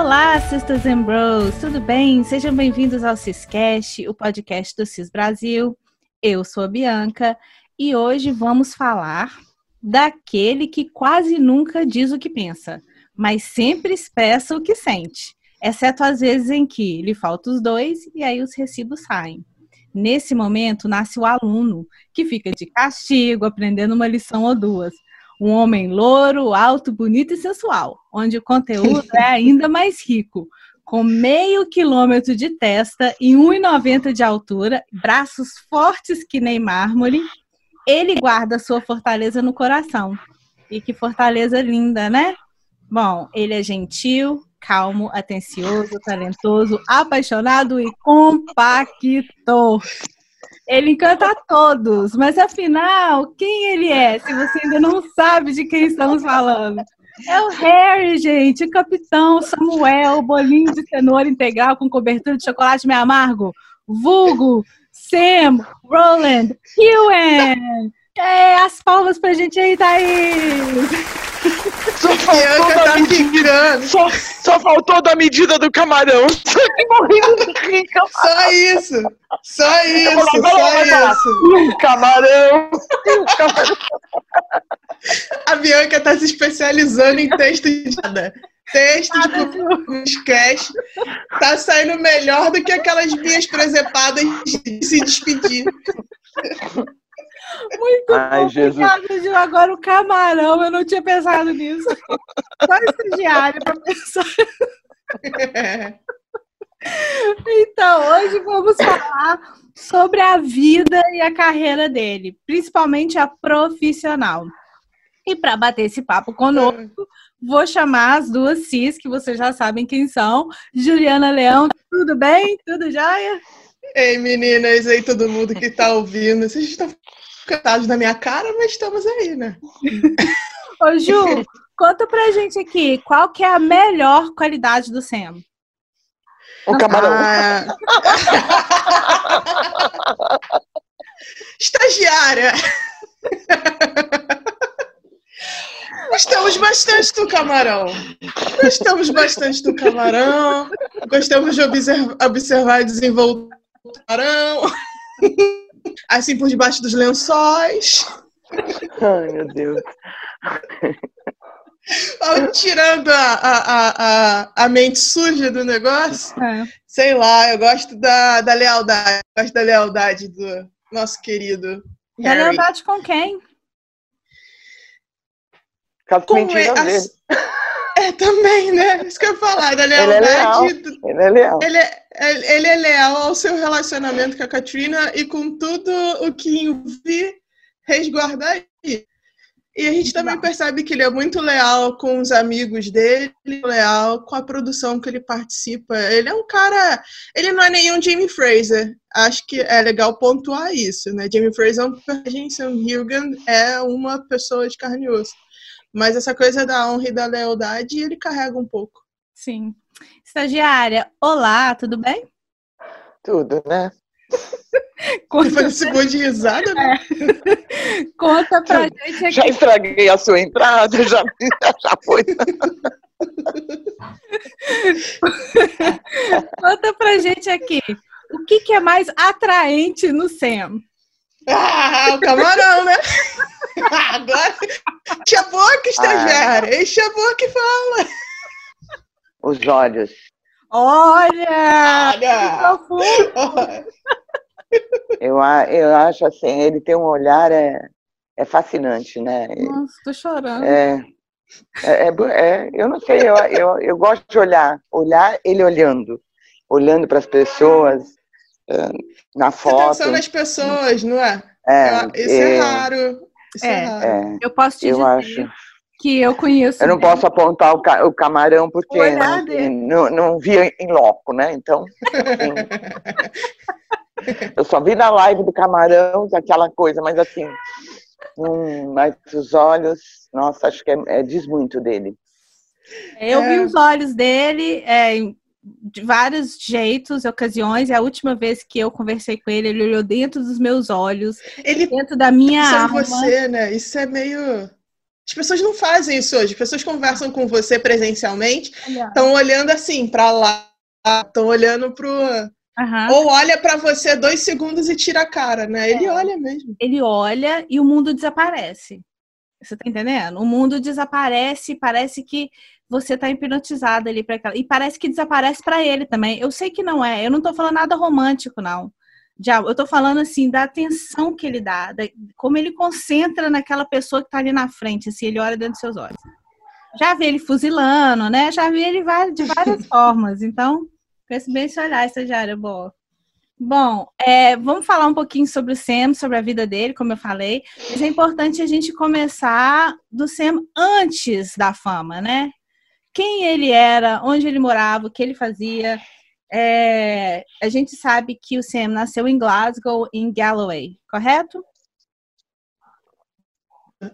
Olá, Sisters and Bros, tudo bem? Sejam bem-vindos ao Ciscast, o podcast do Cis Brasil. Eu sou a Bianca e hoje vamos falar daquele que quase nunca diz o que pensa, mas sempre expressa o que sente, exceto às vezes em que lhe faltam os dois e aí os recibos saem. Nesse momento nasce o aluno, que fica de castigo, aprendendo uma lição ou duas. Um homem louro, alto, bonito e sensual, onde o conteúdo é ainda mais rico, com meio quilômetro de testa e 1,90 de altura, braços fortes que nem mármore, ele guarda sua fortaleza no coração. E que fortaleza linda, né? Bom, ele é gentil, calmo, atencioso, talentoso, apaixonado e compacto. Ele encanta a todos, mas afinal, quem ele é? Se você ainda não sabe de quem estamos falando. É o Harry, gente, o capitão Samuel, bolinho de cenoura integral com cobertura de chocolate meio amargo. Vulgo, Sam, Roland, Ewan. É, as palmas pra gente aí, Thaís. Só faltou, da tá medida, só, só, faltou da medida do camarão. morrendo de rir, Só isso. Só isso. Só isso. Camarão. A Bianca tá se especializando em texto de nada. Texto de sketch. Tá saindo melhor do que aquelas minhas presepadas de se despedir. Muito Ai, bom. Jesus. Agora o camarão, eu não tinha pensado nisso. Só estagiário para pensar. Então, hoje vamos falar sobre a vida e a carreira dele, principalmente a profissional. E para bater esse papo conosco, vou chamar as duas cis, que vocês já sabem quem são. Juliana Leão, tudo bem? Tudo jóia? Ei, meninas, aí todo mundo que está ouvindo. Vocês estão cantados na minha cara, mas estamos aí, né? Ô, Ju, conta pra gente aqui, qual que é a melhor qualidade do Sam? O camarão. Ah. Estagiária! Gostamos bastante do camarão. Gostamos bastante do camarão. Gostamos de observar, observar e desenvolver o camarão assim por debaixo dos lençóis. Ai, meu Deus. Tirando a, a, a, a, mente suja do negócio, é. sei lá, eu gosto da, da lealdade, gosto da lealdade do nosso querido. Da Harry. lealdade com quem? Com ele, é, também, né? Isso que eu ia falar, da lealdade. Ele é leal. Ele é, ele é leal ao seu relacionamento com a Katrina e com tudo o que envolve resguardar aí. E a gente também percebe que ele é muito leal com os amigos dele, leal com a produção que ele participa. Ele é um cara. Ele não é nenhum Jamie Fraser. Acho que é legal pontuar isso, né? Jamie Fraser é um personagem, Sam Hilgan é uma pessoa de carne e osso. Mas essa coisa da honra e da lealdade, ele carrega um pouco. Sim. Estagiária, olá, tudo bem? Tudo, né? Conta Foi esse monte de risada, né? É. Conta pra gente aqui. Já estraguei a sua entrada, já, já foi. Conta pra gente aqui. O que, que é mais atraente no Sam? Ah, o camarão, né? Agora, enche a boca, estagiária. Ah. Enche a boca e fala. Os olhos. Olha! Olha! Eu, eu acho assim, ele tem um olhar é, é fascinante, né? Nossa, tô chorando. É, é, é, é eu não sei, eu, eu, eu gosto de olhar, olhar ele olhando, olhando para as pessoas, na foto. Você tá nas pessoas, não é? é isso é, é raro. Isso é, raro. É. eu posso te eu dizer acho. que eu conheço. Eu não posso apontar o, ca o camarão porque não, não, não vi em loco, né? Então. eu só vi na live do camarão aquela coisa, mas assim. Hum, mas os olhos, nossa, acho que é, é diz muito dele. Eu vi os olhos dele, é, de vários jeitos, ocasiões, e a última vez que eu conversei com ele, ele olhou dentro dos meus olhos, ele dentro da minha alma. você, né? Isso é meio As pessoas não fazem isso hoje. As pessoas conversam com você presencialmente, estão olhando assim para lá, estão olhando pro Uhum. Ou olha para você dois segundos e tira a cara, né? Ele é. olha mesmo. Ele olha e o mundo desaparece. Você tá entendendo? O mundo desaparece, parece que você tá hipnotizado ali para aquela. E parece que desaparece para ele também. Eu sei que não é. Eu não tô falando nada romântico, não. Já, eu tô falando assim da atenção que ele dá, da, como ele concentra naquela pessoa que tá ali na frente, assim, ele olha dentro dos seus olhos. Já vi ele fuzilando, né? Já vi ele de várias formas. Então, Conheço bem esse olhar, estagiária, boa. Bom, é, vamos falar um pouquinho sobre o Sam, sobre a vida dele, como eu falei. Mas é importante a gente começar do Sam antes da fama, né? Quem ele era, onde ele morava, o que ele fazia. É, a gente sabe que o Sam nasceu em Glasgow, em Galloway, correto?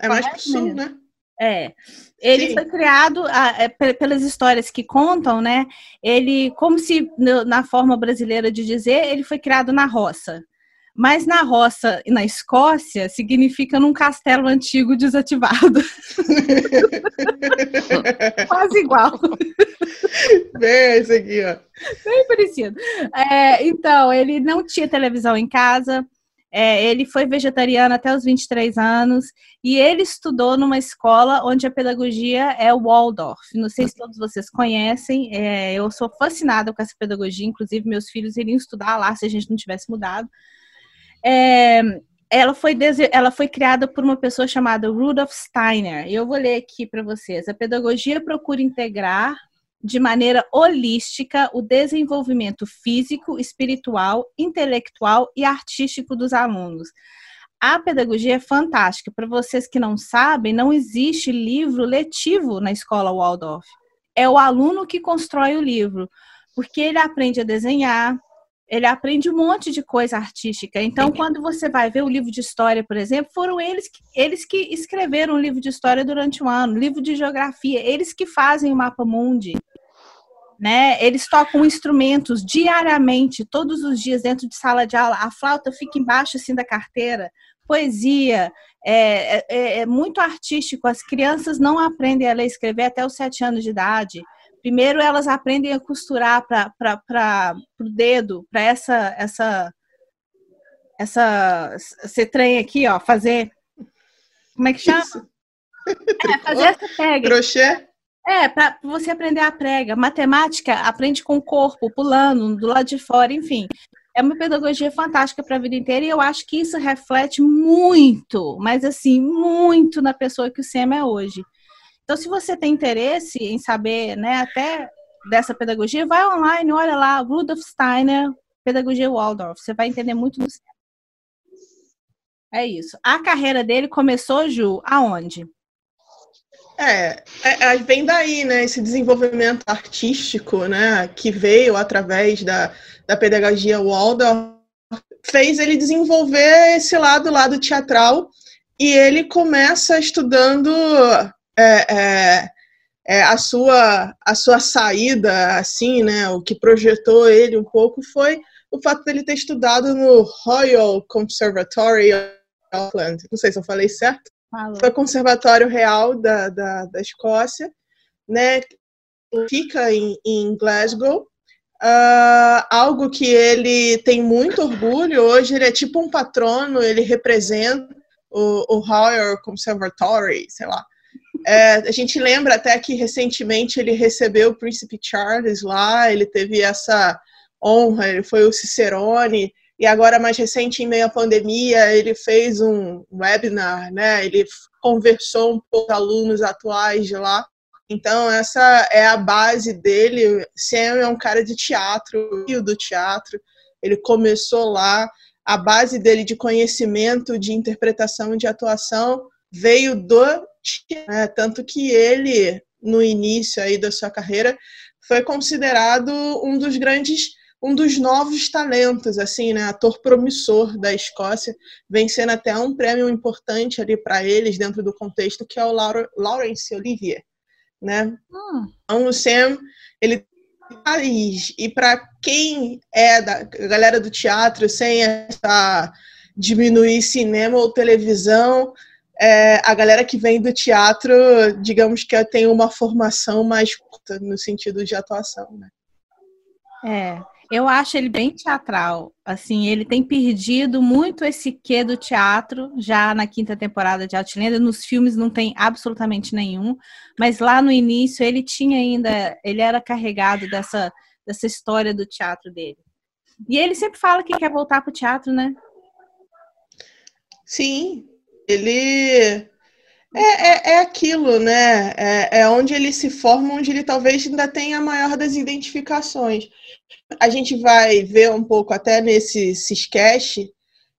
É mais pro sul, né? É. Ele Sim. foi criado, é, pelas histórias que contam, né? Ele, como se na forma brasileira de dizer, ele foi criado na roça. Mas na roça e na Escócia significa num castelo antigo desativado. Quase igual. Bem, esse aqui, ó. Bem parecido. É, então, ele não tinha televisão em casa, é, ele foi vegetariano até os 23 anos e ele estudou numa escola onde a pedagogia é Waldorf. Não sei se todos vocês conhecem, é, eu sou fascinada com essa pedagogia, inclusive meus filhos iriam estudar lá se a gente não tivesse mudado. É, ela foi, ela foi criada por uma pessoa chamada Rudolf Steiner. Eu vou ler aqui para vocês. A pedagogia procura integrar de maneira holística o desenvolvimento físico, espiritual, intelectual e artístico dos alunos. A pedagogia é fantástica. Para vocês que não sabem, não existe livro letivo na escola Waldorf. É o aluno que constrói o livro, porque ele aprende a desenhar, ele aprende um monte de coisa artística. Então, quando você vai ver o livro de história, por exemplo, foram eles que, eles que escreveram o livro de história durante um ano, livro de geografia, eles que fazem o mapa mundi né? Eles tocam instrumentos diariamente, todos os dias dentro de sala de aula. A flauta fica embaixo assim da carteira. Poesia, é, é, é, é muito artístico. As crianças não aprendem a ler e escrever até os sete anos de idade. Primeiro elas aprendem a costurar para o dedo, para essa essa essa esse trem aqui, ó, fazer como é que chama? É, fazer essa pega. Crochê? É, para você aprender a prega. Matemática, aprende com o corpo, pulando, do lado de fora, enfim. É uma pedagogia fantástica para a vida inteira e eu acho que isso reflete muito, mas assim, muito na pessoa que o SEMA é hoje. Então, se você tem interesse em saber, né, até dessa pedagogia, vai online, olha lá, Rudolf Steiner, Pedagogia Waldorf. Você vai entender muito do SEMA. É isso. A carreira dele começou, Ju, aonde? É, é, é, vem daí, né, esse desenvolvimento artístico, né, que veio através da, da pedagogia Waldorf, fez ele desenvolver esse lado, lado teatral, e ele começa estudando é, é, é, a, sua, a sua saída, assim, né, o que projetou ele um pouco foi o fato dele ter estudado no Royal Conservatory Auckland, não sei se eu falei certo, Foi o Conservatório Real da, da, da Escócia, né? Fica em, em Glasgow. Uh, algo que ele tem muito orgulho. Hoje ele é tipo um patrono, ele representa o, o Royal Conservatory, sei lá. É, a gente lembra até que recentemente ele recebeu o Príncipe Charles lá, ele teve essa honra, ele foi o Cicerone, e agora, mais recente, em meio à pandemia, ele fez um webinar, né? Ele conversou um pouco com alunos atuais de lá. Então, essa é a base dele. Sam é um cara de teatro, do teatro. Ele começou lá. A base dele de conhecimento, de interpretação, de atuação veio do né? tanto que ele no início aí da sua carreira foi considerado um dos grandes um dos novos talentos, assim, né? Ator promissor da Escócia, vencendo até um prêmio importante ali para eles dentro do contexto que é o Laurence Olivier, né? Hum. Então o Sam, ele Paris e para quem é da galera do teatro sem essa diminuir cinema ou televisão, é, a galera que vem do teatro, digamos que tem uma formação mais curta no sentido de atuação, né? É, eu acho ele bem teatral. Assim, ele tem perdido muito esse quê do teatro já na quinta temporada de Outlander. Nos filmes não tem absolutamente nenhum, mas lá no início ele tinha ainda, ele era carregado dessa dessa história do teatro dele. E ele sempre fala que quer voltar para o teatro, né? Sim, ele é, é, é, aquilo, né? É, é, onde ele se forma, onde ele talvez ainda tenha a maior das identificações. A gente vai ver um pouco até nesse sketch,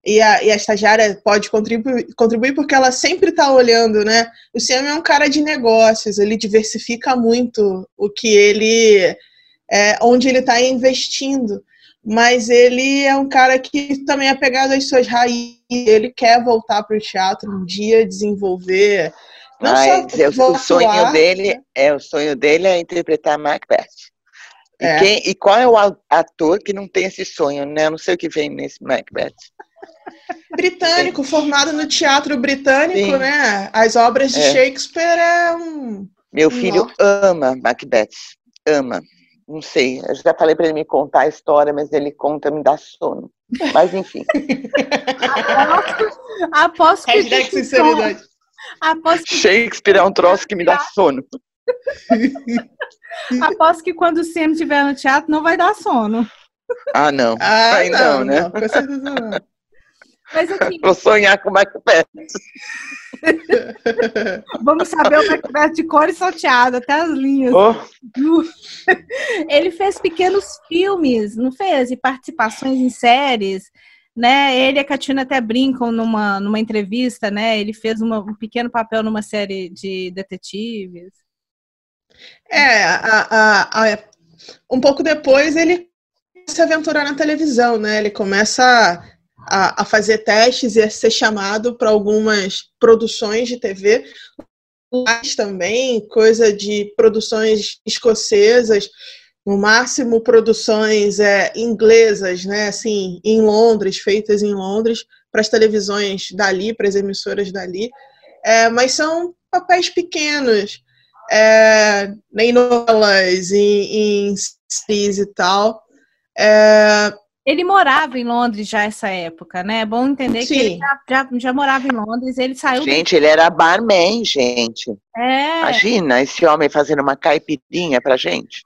e a, e a estagiária pode contribuir, contribuir porque ela sempre está olhando, né? O Sam é um cara de negócios, ele diversifica muito o que ele. É, onde ele está investindo mas ele é um cara que também é pegado às suas raízes, ele quer voltar para o teatro um dia, desenvolver. Não Mas só o sonho dele é o sonho dele é interpretar Macbeth. E, é. quem, e qual é o ator que não tem esse sonho, né? Eu não sei o que vem nesse Macbeth. Britânico, formado no teatro britânico, Sim. né? As obras de é. Shakespeare é um. Meu filho ama Macbeth, ama não sei, eu já falei para ele me contar a história, mas ele conta, me dá sono. Mas enfim. aposto, que. Hashtag sinceridade. Aposto que... Shakespeare é um troço que me dá sono. Aposto que quando o Sam estiver no teatro não vai dar sono. Ah, não. Ah, Aí não, não, né? Não, com certeza não. Mas aqui... Vou sonhar com o Macbeth. Vamos saber o Macbeth de cor e salteado, até as linhas. Oh. Ele fez pequenos filmes, não fez? E participações em séries. Né? Ele e a Katina até brincam numa, numa entrevista, né? Ele fez uma, um pequeno papel numa série de detetives. É, a, a, a, um pouco depois ele se aventurar na televisão, né? Ele começa a, a fazer testes e a ser chamado para algumas produções de TV, mas também coisa de produções escocesas, no máximo produções é, inglesas, né? Assim, em Londres, feitas em Londres, para as televisões dali, para as emissoras dali. É, mas são papéis pequenos, é, em novelas, em, em e tal. É, ele morava em Londres já essa época, né? É bom entender Sim. que ele já, já, já, morava em Londres, ele saiu. Gente, do... ele era barman, gente. É. Imagina esse homem fazendo uma caipirinha pra gente.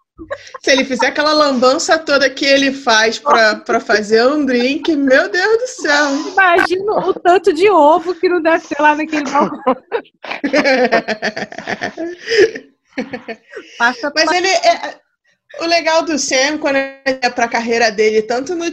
Se ele fizer aquela lambança toda que ele faz para fazer um drink, meu Deus do céu. Imagina o tanto de ovo que não deve ter lá naquele balcão. Mas ele é, o legal do Sam, quando ele é para a carreira dele, tanto no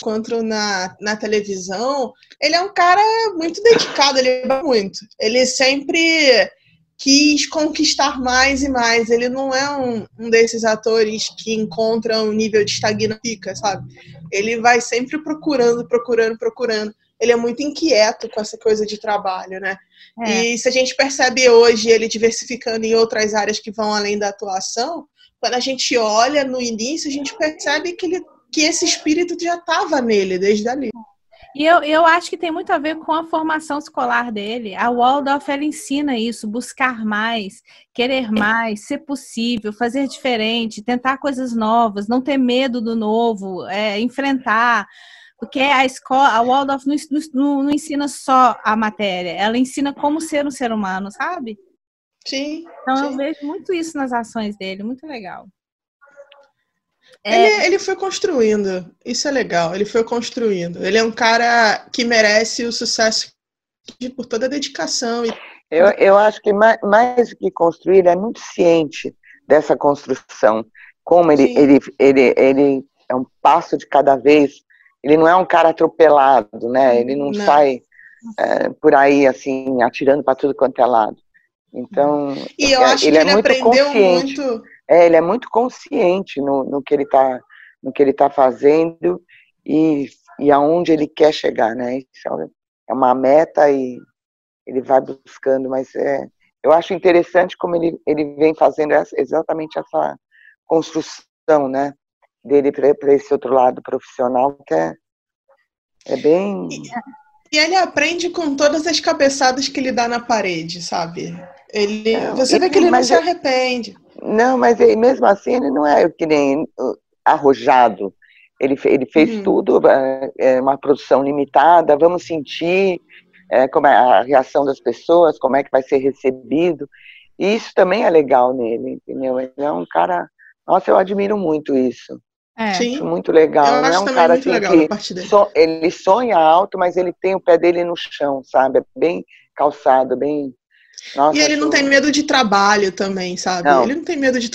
quanto na, na televisão, ele é um cara muito dedicado, ele é muito. Ele sempre quis conquistar mais e mais. Ele não é um, um desses atores que encontram um nível de estagnação, sabe? Ele vai sempre procurando, procurando, procurando. Ele é muito inquieto com essa coisa de trabalho, né? É. E se a gente percebe hoje ele diversificando em outras áreas que vão além da atuação, quando a gente olha no início, a gente percebe que, ele, que esse espírito já estava nele desde ali. E eu, eu acho que tem muito a ver com a formação escolar dele. A Waldorf, ela ensina isso, buscar mais, querer mais, ser possível, fazer diferente, tentar coisas novas, não ter medo do novo, é, enfrentar. Porque a escola, a Waldorf não, não, não ensina só a matéria, ela ensina como ser um ser humano, sabe? Sim. Então sim. eu vejo muito isso nas ações dele, muito legal. É... Ele, ele foi construindo, isso é legal, ele foi construindo. Ele é um cara que merece o sucesso por toda a dedicação. E... Eu, eu acho que mais, mais que construir, ele é muito ciente dessa construção. Como ele, ele, ele, ele é um passo de cada vez. Ele não é um cara atropelado, né? Ele não, não. sai é, por aí, assim, atirando para tudo quanto é lado. Então, e eu é, acho ele que é ele muito aprendeu consciente. muito. É, ele é muito consciente no, no que ele está no que ele tá fazendo e, e aonde ele quer chegar, né? Isso é uma meta e ele vai buscando, mas é, eu acho interessante como ele, ele vem fazendo essa, exatamente essa construção, né? Dele para esse outro lado profissional que é, é bem. E ele aprende com todas as cabeçadas que ele dá na parede, sabe? Ele, não, você ele, vê que ele não se arrepende. Não, mas ele, mesmo assim ele não é que nem arrojado. Ele, ele fez hum. tudo, é, é, uma produção limitada, vamos sentir é, como é a reação das pessoas, como é que vai ser recebido. E isso também é legal nele, entendeu? Ele é um cara. Nossa, eu admiro muito isso. É. Sim. Muito legal. Eu não é um cara assim que so, ele sonha alto, mas ele tem o pé dele no chão, sabe? É bem calçado, bem. Nossa, e ele não tem medo de trabalho também, sabe? Não. Ele não tem medo de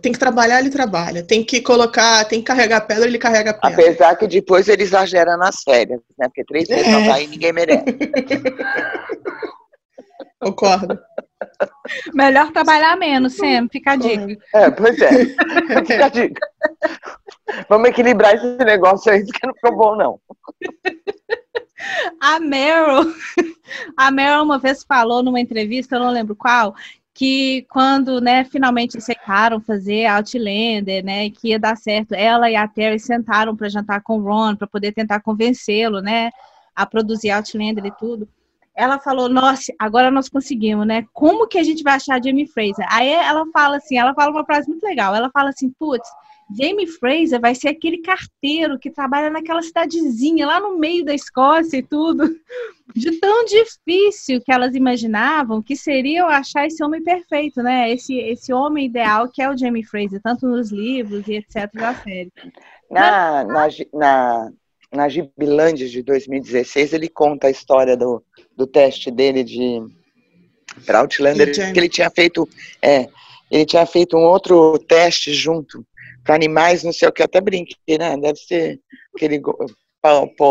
tem que trabalhar, ele trabalha. Tem que colocar, tem que carregar pedra, ele carrega pedra. Apesar que depois ele exagera nas férias, né? Porque três vezes é. não vai e ninguém merece. Concordo. Melhor trabalhar menos sempre, fica a dica. É, pois é. Fica a dica. Vamos equilibrar esse negócio aí, que não ficou bom, não. A Meryl, a Meryl uma vez falou numa entrevista, eu não lembro qual, que quando, né, finalmente aceitaram fazer Outlander, né, que ia dar certo, ela e a Terry sentaram para jantar com o Ron, para poder tentar convencê-lo, né, a produzir Outlander e tudo. Ela falou, nossa, agora nós conseguimos, né? Como que a gente vai achar Jamie Fraser? Aí ela fala assim, ela fala uma frase muito legal. Ela fala assim, putz, Jamie Fraser vai ser aquele carteiro que trabalha naquela cidadezinha lá no meio da Escócia e tudo. De tão difícil que elas imaginavam que seria achar esse homem perfeito, né? Esse, esse homem ideal que é o Jamie Fraser, tanto nos livros e etc. da série. Na, na, na, na Gibilândia de 2016, ele conta a história do, do teste dele de para Outlander, que ele tinha feito. É, ele tinha feito um outro teste junto para animais, não sei o que, até brinquei, né? Deve ser aquele,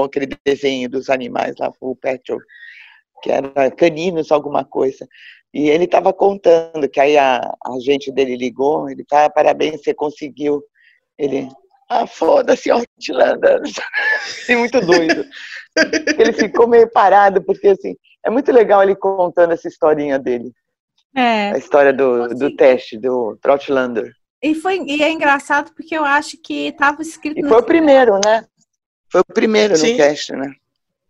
aquele desenho dos animais lá, o Pet que era caninos, alguma coisa. E ele estava contando que aí a, a gente dele ligou, ele tá, parabéns, você conseguiu. Ele, ah, foda-se, Outlander. assim, muito doido. ele ficou meio parado, porque assim, é muito legal ele contando essa historinha dele. É. A história do, do teste, do Troutlander. E, foi, e é engraçado porque eu acho que estava escrito. E foi o primeiro, né? Foi o primeiro Sim. no cast, né?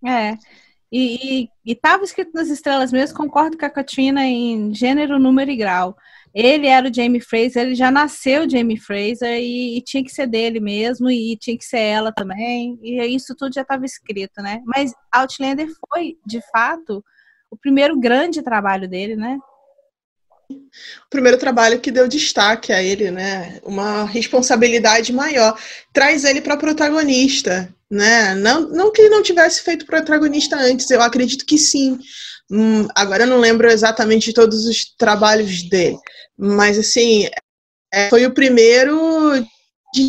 É. E estava escrito nas estrelas mesmo, concordo com a Katrina em gênero, número e grau. Ele era o Jamie Fraser, ele já nasceu Jamie Fraser e, e, tinha que ser dele mesmo, e tinha que ser ela também, e isso tudo já estava escrito, né? Mas Outlander foi, de fato, o primeiro grande trabalho dele, né? o primeiro trabalho que deu destaque a ele, né? Uma responsabilidade maior. Traz ele para protagonista, né? Não, não que ele não tivesse feito protagonista antes, eu acredito que sim. Hum, agora eu não lembro exatamente de todos os trabalhos dele, mas assim, é, foi o primeiro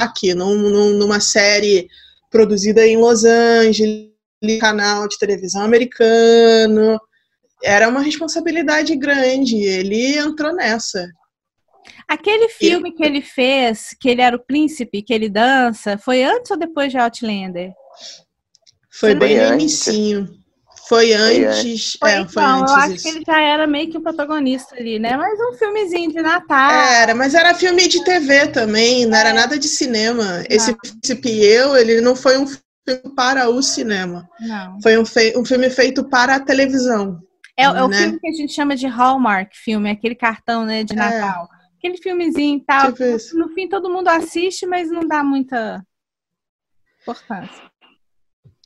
aqui num, numa série produzida em Los Angeles, canal de televisão americano, era uma responsabilidade grande. Ele entrou nessa. Aquele filme que ele fez, que ele era o príncipe, que ele dança, foi antes ou depois de Outlander? Foi, bem no inicinho. Foi antes. Foi, é, foi então, antes eu acho isso. que ele já era meio que um protagonista ali, né? Mas um filmezinho de Natal. Era, mas era filme de TV também, não era é. nada de cinema. Esse Príncipe Eu, ele não foi um filme para o cinema. Não. Foi um, um filme feito para a televisão. É, é o né? filme que a gente chama de Hallmark filme, aquele cartão né, de é. Natal. É. Aquele filmezinho e tal. Tipo no fim todo mundo assiste, mas não dá muita importância.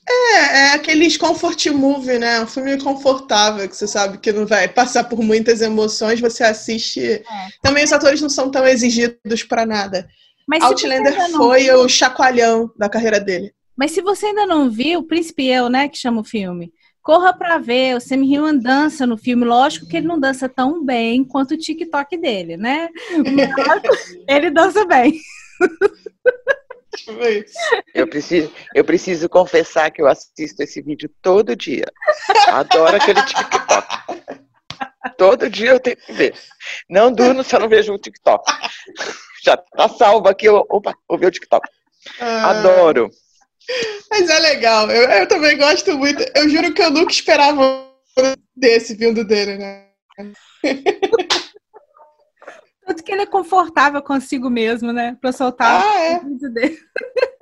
É, é aqueles comfort movie, né? Um filme confortável, que você sabe que não vai passar por muitas emoções, você assiste. É. Também os atores não são tão exigidos para nada. Mas Outlander foi viu... o chacoalhão da carreira dele. Mas se você ainda não viu, o Príncipe Eu, né, que chama o filme, Corra para ver, o Sam Hewan dança no filme. Lógico que ele não dança tão bem quanto o TikTok dele, né? Mas ele dança bem. Eu preciso, eu preciso confessar que eu assisto esse vídeo todo dia. Adoro aquele TikTok. Todo dia eu tenho que ver. Não durmo se eu não vejo o TikTok. Já tá salvo aqui. Opa, vou ver o TikTok. Ah. Adoro. Mas é legal. Eu, eu, também gosto muito. Eu juro que eu nunca esperava desse vindo dele, né? Tanto que ele é confortável consigo mesmo, né? Pra soltar ah, é. o vídeo dele.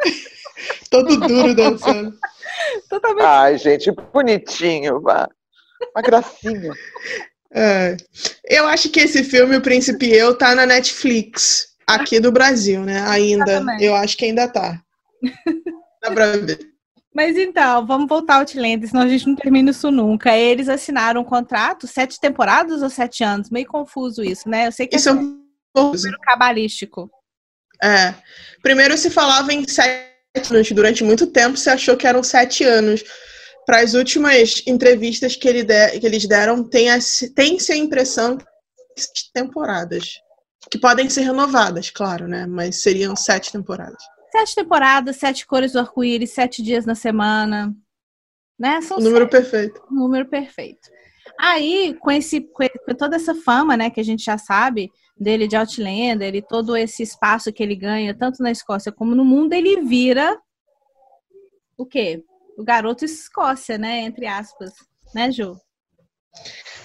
Todo duro dançando. Totalmente. Ai, gente, bonitinho, vá. Uma gracinha. É. Eu acho que esse filme, O Príncipe e Eu, tá na Netflix, aqui do Brasil, né? Ainda. Eu acho que ainda tá. Dá pra ver. Mas então, vamos voltar ao Outlander, senão a gente não termina isso nunca. Eles assinaram um contrato, sete temporadas ou sete anos? Meio confuso isso, né? Eu sei que isso é um número cabalístico. É. Primeiro se falava em sete anos, durante muito tempo se achou que eram sete anos. Para as últimas entrevistas que, ele de, que eles deram, tem-se tem a impressão de temporadas. Que podem ser renovadas, claro, né? Mas seriam sete temporadas. Sete temporadas, sete cores do arco-íris, sete dias na semana. Né? São o número sete. perfeito. O número perfeito. Aí, com, esse, com toda essa fama, né, que a gente já sabe dele de Outlander e todo esse espaço que ele ganha, tanto na Escócia como no mundo, ele vira o quê? O garoto Escócia, né? Entre aspas. Né, Ju?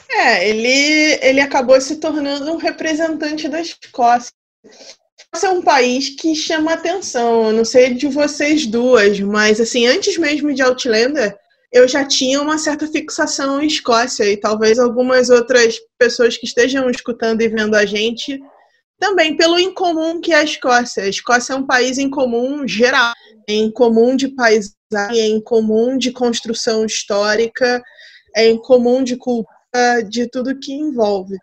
É, ele, ele acabou se tornando um representante da Escócia. É um país que chama atenção. Eu não sei de vocês duas, mas assim, antes mesmo de Outlander, eu já tinha uma certa fixação em Escócia e talvez algumas outras pessoas que estejam escutando e vendo a gente também pelo incomum que é a Escócia. A Escócia é um país em comum geral, em comum de paisagem, em comum de construção histórica, é em comum de cultura, de tudo que envolve.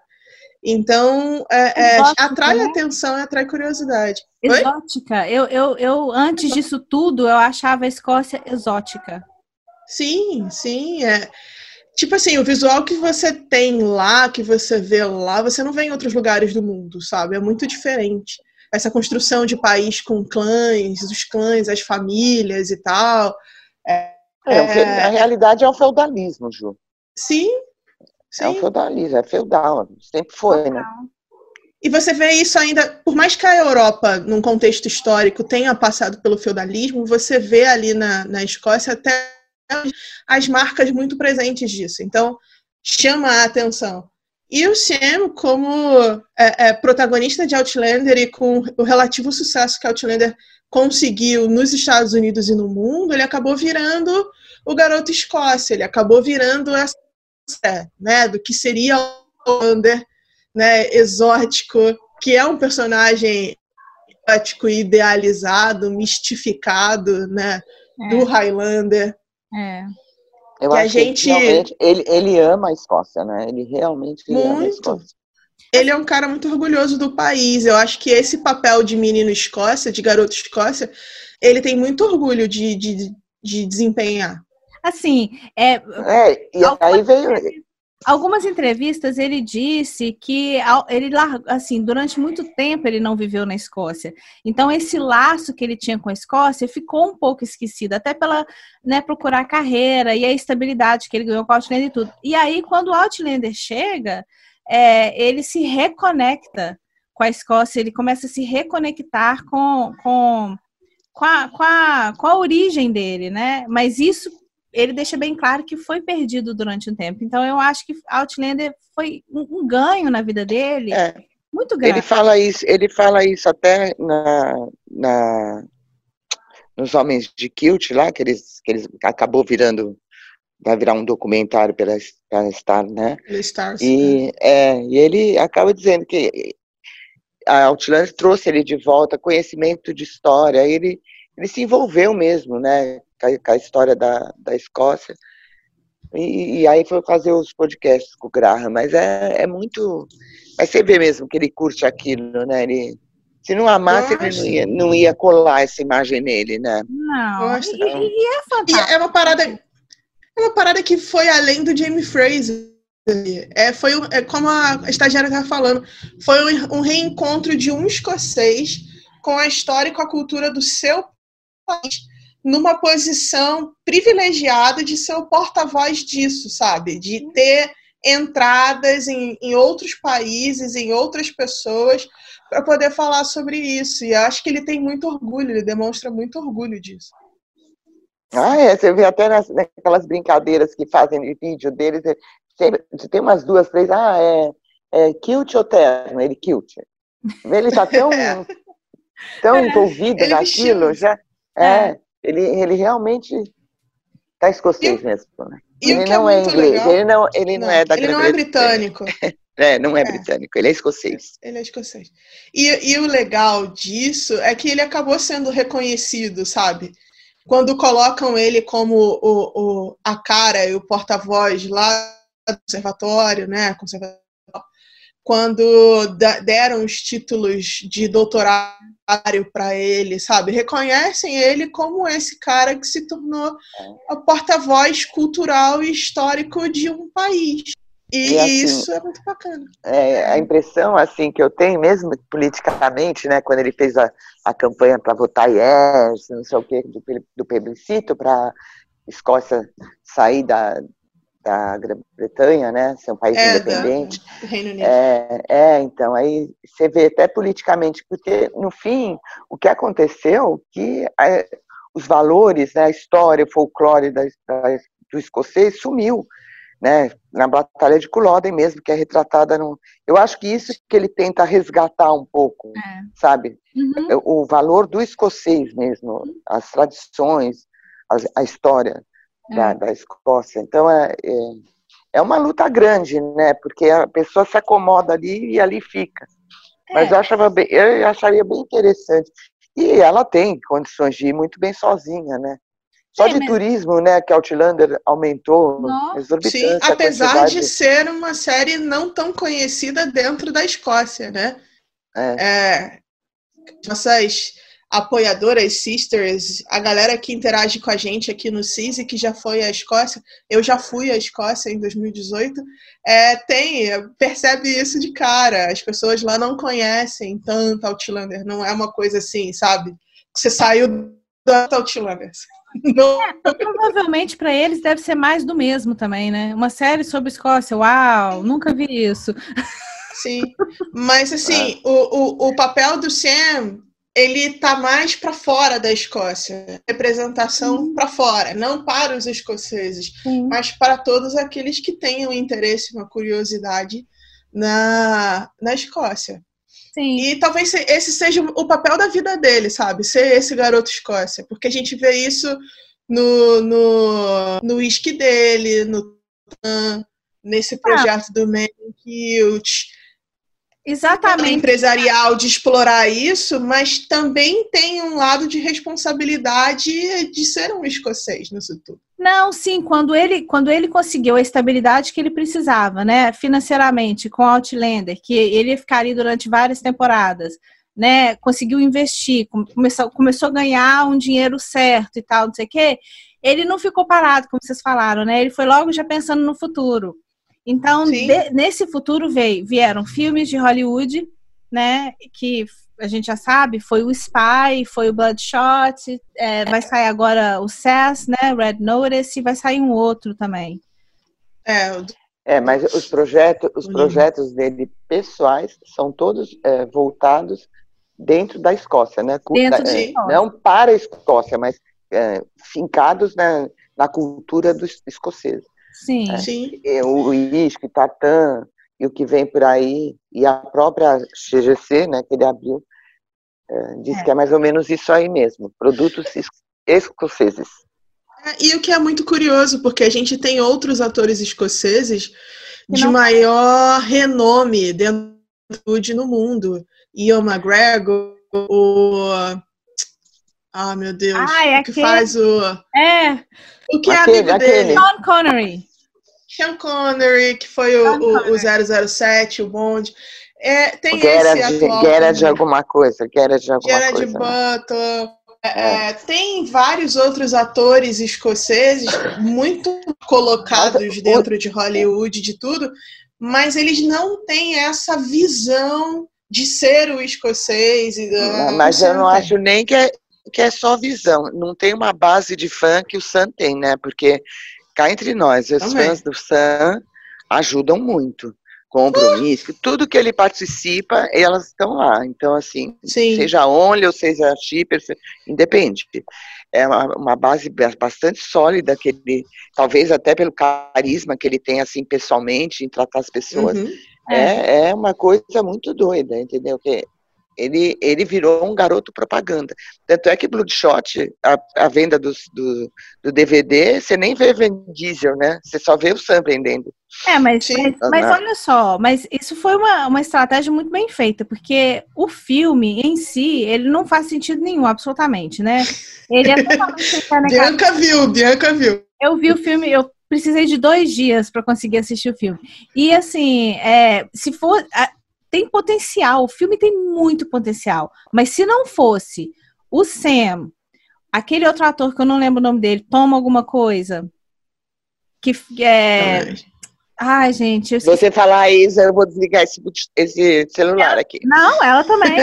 Então, é, é, atrai né? atenção e atrai curiosidade. Exótica. Eu, eu, eu, antes disso tudo, eu achava a Escócia exótica. Sim, sim. É. Tipo assim, o visual que você tem lá, que você vê lá, você não vê em outros lugares do mundo, sabe? É muito diferente. Essa construção de país com clãs, os clãs, as famílias e tal. É, é, na realidade é o feudalismo, Ju. Sim, sim. É o feudalismo, é feudal, sempre foi, né? E você vê isso ainda, por mais que a Europa, num contexto histórico, tenha passado pelo feudalismo, você vê ali na, na Escócia até as marcas muito presentes disso. Então, chama a atenção. E o Sam, como é, é, protagonista de Outlander e com o relativo sucesso que Outlander conseguiu nos Estados Unidos e no mundo, ele acabou virando o garoto Escócia, ele acabou virando essa, né, do que seria Outlander, né, exótico, que é um personagem exótico, idealizado, mistificado, né, é. do Highlander. É. Eu que acho a gente... que realmente ele, ele ama a Escócia, né? Ele realmente ele ama a Escócia. Ele é um cara muito orgulhoso do país. Eu acho que esse papel de menino Escócia, de garoto Escócia, ele tem muito orgulho de, de, de desempenhar. Assim, é. É, e aí veio algumas entrevistas ele disse que ele assim durante muito tempo ele não viveu na Escócia então esse laço que ele tinha com a Escócia ficou um pouco esquecido até pela né, procurar carreira e a estabilidade que ele ganhou com o Outlander e tudo e aí quando o Outlander chega é, ele se reconecta com a Escócia ele começa a se reconectar com, com com a, com, a, com a origem dele, né? Mas isso ele deixa bem claro que foi perdido durante um tempo. Então eu acho que Outlander foi um, um ganho na vida dele. É. Muito grande. Ele fala isso, ele fala isso até na, na nos Homens de Kilt lá, que eles, que eles acabou virando, vai virar um documentário pela, pela Star, né? Stars, e, é. é, e ele acaba dizendo que a Outlander trouxe ele de volta conhecimento de história, ele, ele se envolveu mesmo, né? com a história da, da Escócia. E, e, aí foi fazer os podcasts com o Graham, mas é, é muito. Mas você vê mesmo que ele curte aquilo, né? Ele, se não amasse, ele não ia, não ia colar essa imagem nele, né? Não, e, e, é fantástico. E é uma parada. É uma parada que foi além do Jamie Fraser. É, foi é, como a estagiária estava falando, foi um, um reencontro de um escocês com a história e com a cultura do seu país numa posição privilegiada de ser o porta-voz disso, sabe? De ter entradas em, em outros países, em outras pessoas, para poder falar sobre isso. E acho que ele tem muito orgulho, ele demonstra muito orgulho disso. Ah, é, você vê até nas, naquelas brincadeiras que fazem de vídeo deles, sempre, tem umas duas, três, ah, é, é kilt ou terno, ele kilt. Ele tá tão, é. tão envolvido naquilo, já, é, é. Ele, ele realmente Tá escocês mesmo, né? ele não é, é inglês, legal, ele não, ele não, não é da Ele não é britânico. É, não é, é, britânico, ele é escocês. Ele é escocês. E, e o legal disso é que ele acabou sendo reconhecido, sabe? Quando colocam ele como o, o, a cara e o porta-voz lá do conservatório, né? Conservatório, quando deram os títulos de doutorado para ele, sabe? Reconhecem ele como esse cara que se tornou o porta-voz cultural e histórico de um país. E, e assim, isso é muito bacana. É, a impressão assim que eu tenho, mesmo politicamente, né, quando ele fez a, a campanha para votar yes, não sei o que, do, do plebiscito para Escócia sair da, da Grã-Bretanha, né, ser um país é, independente. Da, Reino Unido. É, é, então, aí você vê até politicamente, porque no fim, o que aconteceu, que a, os valores, né, a história, o folclore da, da, do escocês sumiu né, na Batalha de Culloden mesmo, que é retratada no... Eu acho que isso que ele tenta resgatar um pouco, é. sabe? Uhum. O valor do escocês mesmo, as tradições, a, a história. Da, da Escócia. Então, é, é, é, uma luta grande, né? Porque a pessoa se acomoda ali e ali fica. Mas é. eu, achava bem, eu acharia bem interessante. E ela tem condições de ir muito bem sozinha, né? Só de turismo, né, que Outlander aumentou exorbitante. Sim, apesar de ser uma série não tão conhecida dentro da Escócia, né? É. é nossas apoiadoras, sisters, a galera que interage com a gente aqui no CIS que já foi à Escócia, eu já fui à Escócia em 2018, é, tem, percebe isso de cara. As pessoas lá não conhecem tanto Outlander, não é uma coisa assim, sabe? Você saiu do Outlander. É, provavelmente para eles deve ser mais do mesmo também, né? Uma série sobre Escócia, uau, nunca vi isso. Sim, mas assim, é. o, o, o papel do Sam, ele tá mais para fora da Escócia, representação para fora, não para os escoceses, Sim. mas para todos aqueles que tenham interesse, uma curiosidade na, na Escócia. Sim. E talvez esse seja o papel da vida dele, sabe? Ser esse garoto Escócia. Porque a gente vê isso no, no, no whisky dele, no nesse projeto ah. do Mankilt. Exatamente. empresarial de explorar isso, mas também tem um lado de responsabilidade de ser um escocês nisso tudo. Não, sim, quando ele, quando ele conseguiu a estabilidade que ele precisava, né, financeiramente, com Outlander, que ele ficaria durante várias temporadas, né, conseguiu investir, começou, começou a ganhar um dinheiro certo e tal, não sei o quê, ele não ficou parado, como vocês falaram, né, ele foi logo já pensando no futuro. Então, de, nesse futuro veio, vieram filmes de Hollywood, né, que a gente já sabe, foi o Spy, foi o Bloodshot, é, vai sair agora o Sass, né, Red Notice, e vai sair um outro também. É, é mas os projetos, os uhum. projetos dele pessoais são todos é, voltados dentro da Escócia, né? Dentro de... É, não para a Escócia, mas é, fincados na, na cultura dos escoceses. Sim. É, Sim. O uísque, Tartan e o que vem por aí, e a própria CGC, né, que ele abriu, é, diz é. que é mais ou menos isso aí mesmo, produtos escoceses. É, e o que é muito curioso, porque a gente tem outros atores escoceses de não... maior renome dentro no mundo. Ian McGregor, o ah, meu Deus. Ah, é o que faz o. É. O que é aquele, amigo aquele. dele? Sean Connery. Sean Connery, que foi o, o, o 007, o Bond. É, tem esse atual. Guerra de alguma coisa. Guerra de alguma Guerra coisa. de Butler. É, é. é. Tem vários outros atores escoceses muito colocados dentro de Hollywood, de tudo, mas eles não têm essa visão de ser o escocês. Mas eu não acho nem que é, que é só visão, não tem uma base de fã que o Sam tem, né? Porque cá entre nós, os Também. fãs do Sam ajudam muito. Compromisso, tudo que ele participa, elas estão lá. Então, assim, Sim. seja Only ou seja Shipper, independe. É uma, uma, base bastante sólida que ele, talvez até pelo carisma que ele tem, assim, pessoalmente, em tratar as pessoas. Uhum. É, é uma coisa muito doida, entendeu? Que ele, ele virou um garoto propaganda. Tanto é que Bloodshot, a, a venda do, do, do, DVD, você nem vê Vin Diesel, né? Você só vê o Sam vendendo. É, mas, mas, mas, olha só, mas isso foi uma, uma estratégia muito bem feita, porque o filme em si, ele não faz sentido nenhum, absolutamente, né? Ele é totalmente... Bianca viu, Bianca viu. Eu vi o filme, eu precisei de dois dias para conseguir assistir o filme. E assim, é, se for tem potencial, o filme tem muito potencial. Mas se não fosse o Sam, aquele outro ator que eu não lembro o nome dele, toma alguma coisa. Que é. Ai, gente. Se você falar isso, eu vou desligar esse, esse celular aqui. Não, ela também.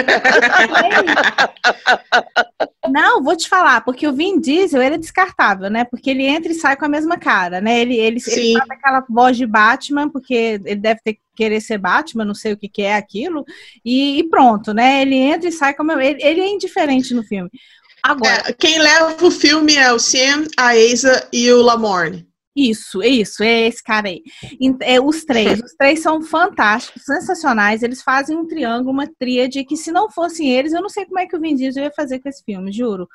não, vou te falar, porque o Vin Diesel, ele é descartável, né? Porque ele entra e sai com a mesma cara, né? Ele, ele, ele faz aquela voz de Batman, porque ele deve ter querer ser Batman, não sei o que, que é aquilo, e, e, pronto, né? Ele entra e sai como. Ele, ele é indiferente no filme. Agora. É, quem leva o filme é o Sam, a Asa e o Lamorne. Isso, isso, é esse cara aí. É, os três, os três são fantásticos, sensacionais. Eles fazem um triângulo, uma tríade que se não fossem eles, eu não sei como é que o Vin Diesel ia fazer com esse filme, juro.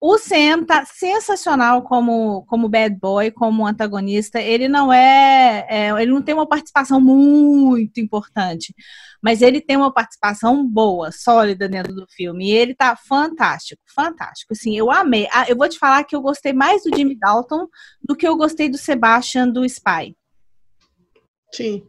O Sam tá sensacional como, como bad boy, como antagonista. Ele não é, é, ele não tem uma participação muito importante, mas ele tem uma participação boa, sólida dentro do filme. E ele tá fantástico, fantástico. Assim, eu amei. Ah, eu vou te falar que eu gostei mais do Jimmy Dalton do que eu gostei do Sebastian do Spy. Sim.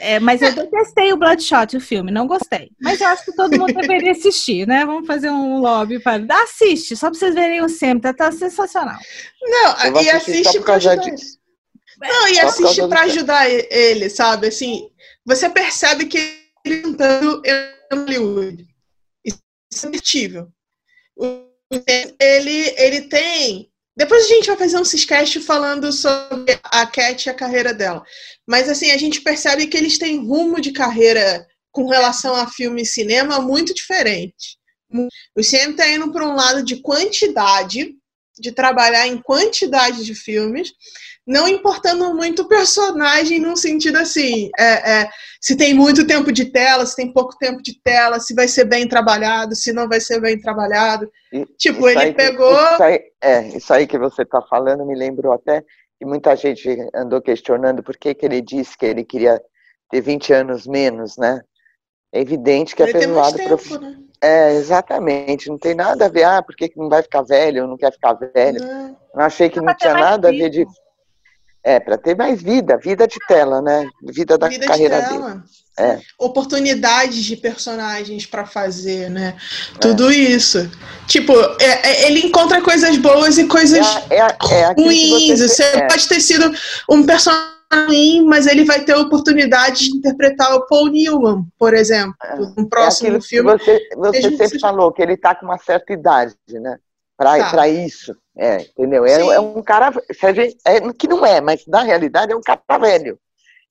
É, mas eu detestei o Bloodshot, o filme, não gostei. Mas eu acho que todo mundo deveria assistir, né? Vamos fazer um lobby para. Assiste, só pra vocês verem o sempre, tá, tá sensacional. Não, e assiste pra ajudar. Disso. Não, e só assiste pra ajudar ele, sabe? Assim, você percebe que tentando Hollywood. Isso é indiscutível. Ele, ele tem depois a gente vai fazer um Ciscast falando sobre a Cat e a carreira dela. Mas assim, a gente percebe que eles têm rumo de carreira com relação a filme e cinema muito diferente. O cinema está indo para um lado de quantidade, de trabalhar em quantidade de filmes, não importando muito o personagem num sentido assim, é, é, se tem muito tempo de tela, se tem pouco tempo de tela, se vai ser bem trabalhado, se não vai ser bem trabalhado. E, tipo, ele pegou. Isso aí, é, isso aí que você está falando me lembrou até que muita gente andou questionando por que, que ele disse que ele queria ter 20 anos menos, né? É evidente que é pelo lado profissional. Né? É, exatamente. Não tem nada a ver, ah, por que, não vai ficar velho, não quer ficar velho. Não, não achei que não, não tinha nada a ver de é, para ter mais vida, vida de tela, né? Vida da vida carreira de dele. É. Oportunidades de personagens para fazer, né? É. Tudo isso. Tipo, é, é, ele encontra coisas boas e coisas é, ruins. Você, você pode ter sido um personagem ruim, mas ele vai ter a oportunidade de interpretar o Paul Newman, por exemplo, no próximo filme. Você, você sempre você... falou que ele está com uma certa idade, né? Para tá. isso. É, entendeu? É, é, um cara é, que não é, mas na realidade é um cara velho.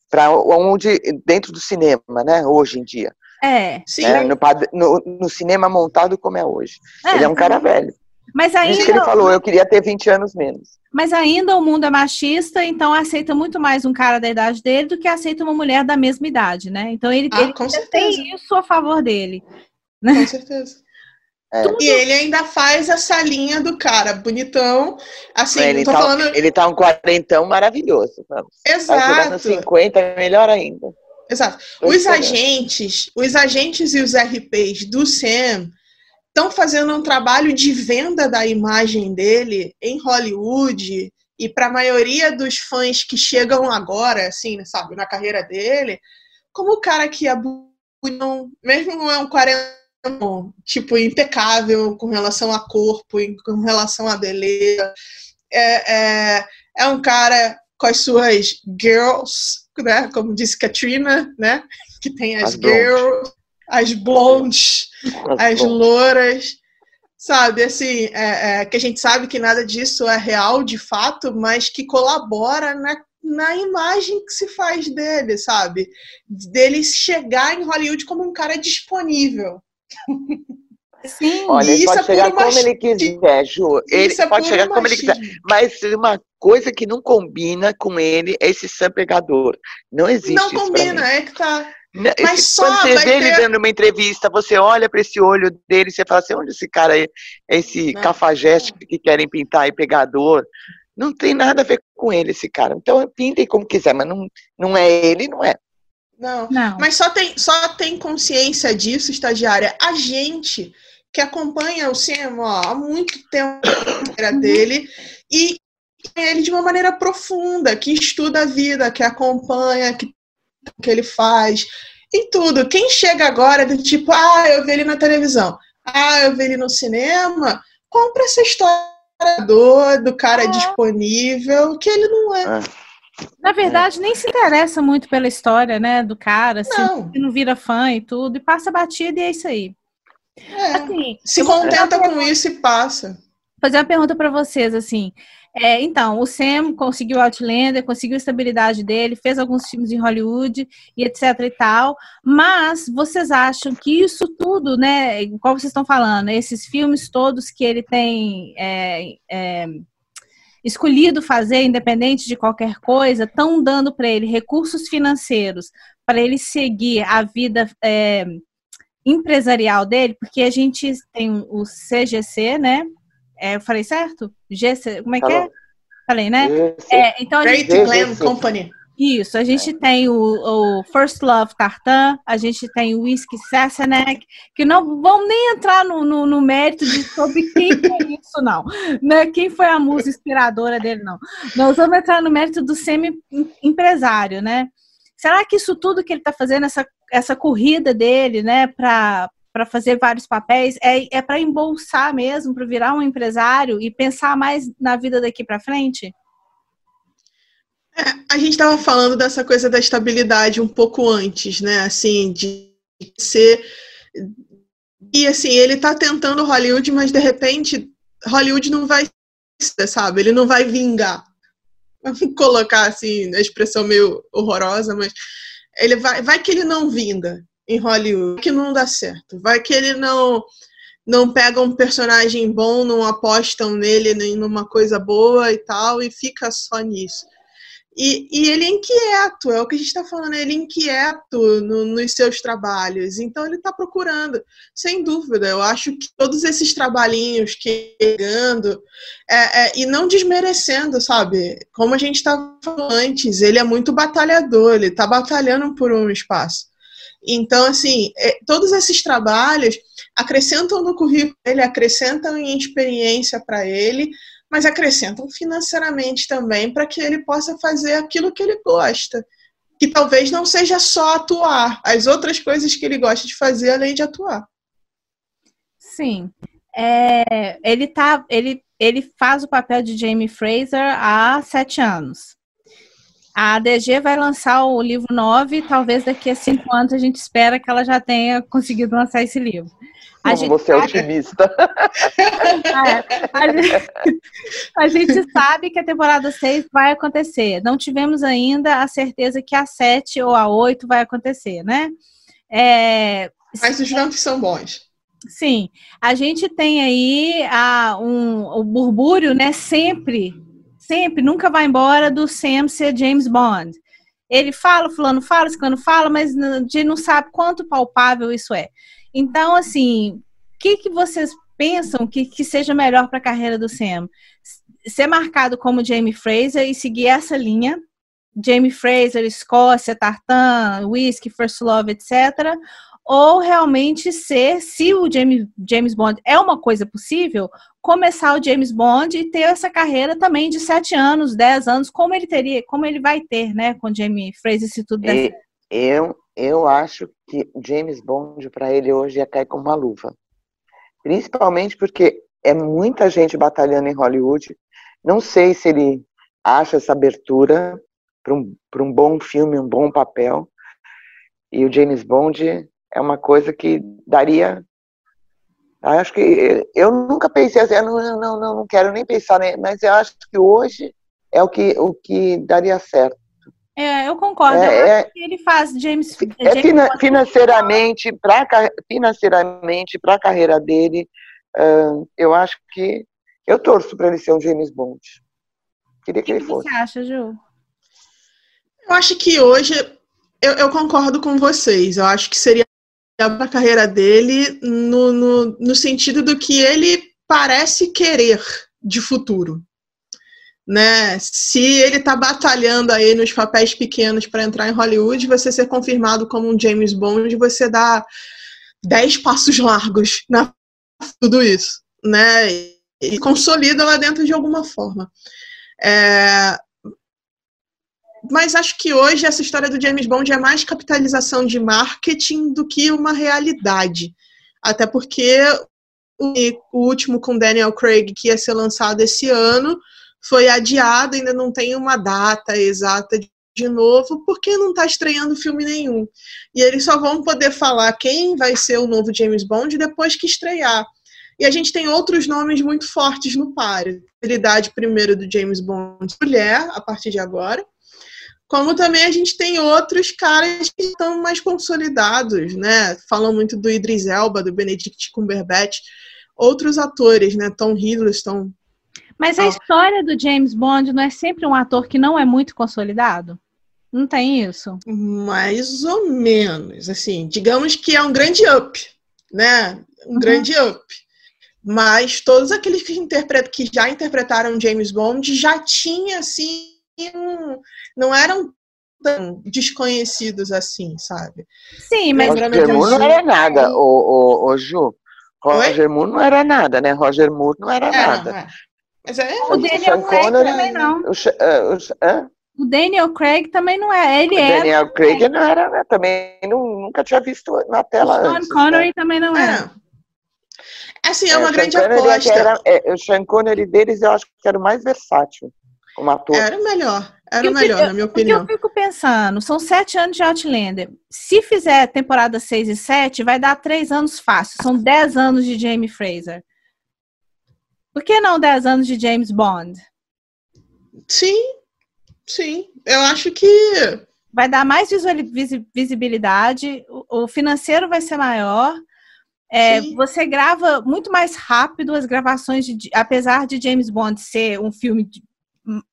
Para onde dentro do cinema, né? Hoje em dia. É, sim. É, no, no, no, cinema montado como é hoje. É, ele é um cara velho. Mas ainda. Isso que ele falou, eu queria ter 20 anos menos. Mas ainda o mundo é machista, então aceita muito mais um cara da idade dele do que aceita uma mulher da mesma idade, né? Então ele, ah, ele tem isso a favor dele. Né? Com certeza. É. E ele ainda faz essa linha do cara, bonitão. Assim, ele, tá, falando... ele tá um quarentão maravilhoso. Vamos. Exato. Tá 50, melhor ainda. Exato. Os agentes, os agentes e os RPs do Sam estão fazendo um trabalho de venda da imagem dele em Hollywood e para a maioria dos fãs que chegam agora, assim, sabe, na carreira dele, como o cara que é bonitão, mesmo não é um 40 tipo, impecável com relação a corpo, com relação a beleza. É, é, é um cara com as suas girls, né? Como disse Katrina, né? Que tem as, as girls, as blondes, as, as louras, sabe? Assim, é, é, que a gente sabe que nada disso é real de fato, mas que colabora na, na imagem que se faz dele, sabe? Dele chegar em Hollywood como um cara disponível. Sim, Olha, ele pode é chegar como ele quiser, Ju. Ele é pode chegar como ele quiser. Mas uma coisa que não combina com ele é esse sam pegador. Não existe Não combina, é que tá. Né, Mas esse, quando você vê ter... ele dando uma entrevista, você olha para esse olho dele e você fala assim, onde esse cara é? Esse não. cafajeste que querem pintar e pegador. Não tem nada a ver com ele, esse cara. Então pintem como quiser, mas não, não é ele, não é. Não. não. Mas só tem, só tem consciência disso, estagiária, a gente que acompanha o cinema ó, há muito tempo era uhum. dele e ele de uma maneira profunda, que estuda a vida, que acompanha, que, que ele faz e tudo. Quem chega agora do tipo, ah, eu vi ele na televisão, ah, eu vi ele no cinema, compra essa história do, do cara é. disponível, que ele não é. é. Na verdade, é. nem se interessa muito pela história, né, do cara, assim, não. não vira fã e tudo, e passa batida e é isso aí. É. Assim, se contenta com isso e passa. Fazer uma pergunta para vocês, assim, é, então, o Sam conseguiu Outlander, conseguiu a estabilidade dele, fez alguns filmes em Hollywood e etc e tal, mas vocês acham que isso tudo, né, igual vocês estão falando, esses filmes todos que ele tem é, é, escolhido fazer, independente de qualquer coisa, estão dando para ele recursos financeiros para ele seguir a vida é, empresarial dele, porque a gente tem o CGC, né, é, eu falei certo? GC, como é que é? Falei, né? É, então Great gente... Glam Company. Isso, a gente tem o, o, First Love Tartan, a gente tem o Whisky Sassenach, que não vamos nem entrar no, no, no, mérito de sobre quem foi isso, não. Né? Quem foi a música inspiradora dele, não. Nós vamos entrar no mérito do semi-empresário, né? Será que isso tudo que ele está fazendo, essa, essa corrida dele, né, para para fazer vários papéis, é, é para embolsar mesmo, para virar um empresário e pensar mais na vida daqui para frente? É, a gente estava falando dessa coisa da estabilidade um pouco antes, né? Assim, de ser. E assim, ele está tentando Hollywood, mas de repente Hollywood não vai, sabe? Ele não vai vingar. Vamos colocar assim, a expressão meio horrorosa, mas ele vai, vai que ele não vinga em Hollywood que não dá certo. Vai que ele não não pega um personagem bom, não apostam nele nem numa coisa boa e tal, e fica só nisso. E, e ele é inquieto, é o que a gente está falando, ele é inquieto no, nos seus trabalhos, então ele está procurando, sem dúvida. Eu acho que todos esses trabalhinhos que pegando, é, é, e não desmerecendo, sabe? Como a gente estava falando antes, ele é muito batalhador, ele está batalhando por um espaço. Então, assim, é, todos esses trabalhos acrescentam no currículo dele, acrescentam em experiência para ele, mas acrescentam financeiramente também para que ele possa fazer aquilo que ele gosta. Que talvez não seja só atuar, as outras coisas que ele gosta de fazer além de atuar. Sim. É, ele, tá, ele, ele faz o papel de Jamie Fraser há sete anos. A ADG vai lançar o livro 9, talvez daqui a cinco anos a gente espera que ela já tenha conseguido lançar esse livro. A gente você sabe... é otimista. É, a, gente... a, gente, sabe que a temporada 6 vai acontecer. Não tivemos ainda a certeza que a 7 ou a 8 vai acontecer, né? É... Mas os nomes são bons. Sim, a gente tem aí a, um, o burbúrio, né? Sempre sempre, nunca vai embora do Sam ser James Bond. Ele fala, fulano fala, fulano fala, mas a gente não sabe quanto palpável isso é. Então, assim, o que, que vocês pensam que, que seja melhor para a carreira do Sam? Ser marcado como Jamie Fraser e seguir essa linha, Jamie Fraser, Escócia, Tartan, Whisky, First Love, etc ou realmente ser, se o James, James Bond é uma coisa possível, começar o James Bond e ter essa carreira também de sete anos, dez anos, como ele teria, como ele vai ter, né, com Jamie Fraser se tudo der. Eu, eu acho que James Bond para ele hoje ia cair como uma luva. Principalmente porque é muita gente batalhando em Hollywood. Não sei se ele acha essa abertura para um, um bom filme, um bom papel. E o James Bond é uma coisa que daria. Acho que eu nunca pensei assim, não, não, não, não quero nem pensar, mas eu acho que hoje é o que, o que daria certo. É, eu concordo. É, eu é, ele faz James. É James financeiramente, para financeiramente, para a carreira dele, uh, eu acho que eu torço para ele ser um James Bond. Queria que, que ele fosse. O que você acha, Ju? Eu acho que hoje Eu, eu concordo com vocês. Eu acho que seria a carreira dele no, no, no sentido do que ele parece querer de futuro. Né? Se ele está batalhando aí nos papéis pequenos para entrar em Hollywood, você ser confirmado como um James Bond, você dá dez passos largos na tudo isso, né? E consolida lá dentro de alguma forma. É, mas acho que hoje essa história do James Bond é mais capitalização de marketing do que uma realidade. Até porque o, último com Daniel Craig, que ia ser lançado esse ano, foi adiado, ainda não tem uma data exata de novo, porque não está estreando filme nenhum. E eles só vão poder falar quem vai ser o novo James Bond depois que estrear. E a gente tem outros nomes muito fortes no páreo. A primeiro do James Bond, mulher, a partir de agora como também a gente tem outros caras que estão mais consolidados, né? Falam muito do Idris Elba, do Benedict Cumberbatch, outros atores, né? Tom Hiddleston. Mas a história do James Bond não é sempre um ator que não é muito consolidado? Não tem isso? Mais ou menos, assim, digamos que é um grande up, né? Um uhum. grande up. Mas todos aqueles que, interpret... que já interpretaram James Bond já tinha, assim, não, não eram tão desconhecidos assim, sabe? Sim, mas Roger Moore não era nada, o, o, o Ju. Roger Oi? Moore não era nada, né? Roger Moore não era é, nada. É. Mas é, o, o Daniel Craig Connery, também não. O, uh, o, Daniel Craig também não é. Ele o era. Daniel Craig não era, né? também não, nunca tinha visto na tela o Sean antes. Sean Connery né? também não era. É. Assim, é uma é, grande aposta. Era, é, o Sean Connery deles eu acho que era o mais versátil como ator. Era melhor. Era o melhor, na minha opinião. eu fico pensando, são sete anos de Outlander. Se fizer temporada 6 e 7, vai dar três anos fácil. São dez anos de Jamie Fraser. Por que não dez anos de James Bond? Sim, sim. Eu acho que. Vai dar mais visibilidade, o financeiro vai ser maior. É, você grava muito mais rápido as gravações, de, apesar de James Bond ser um filme de,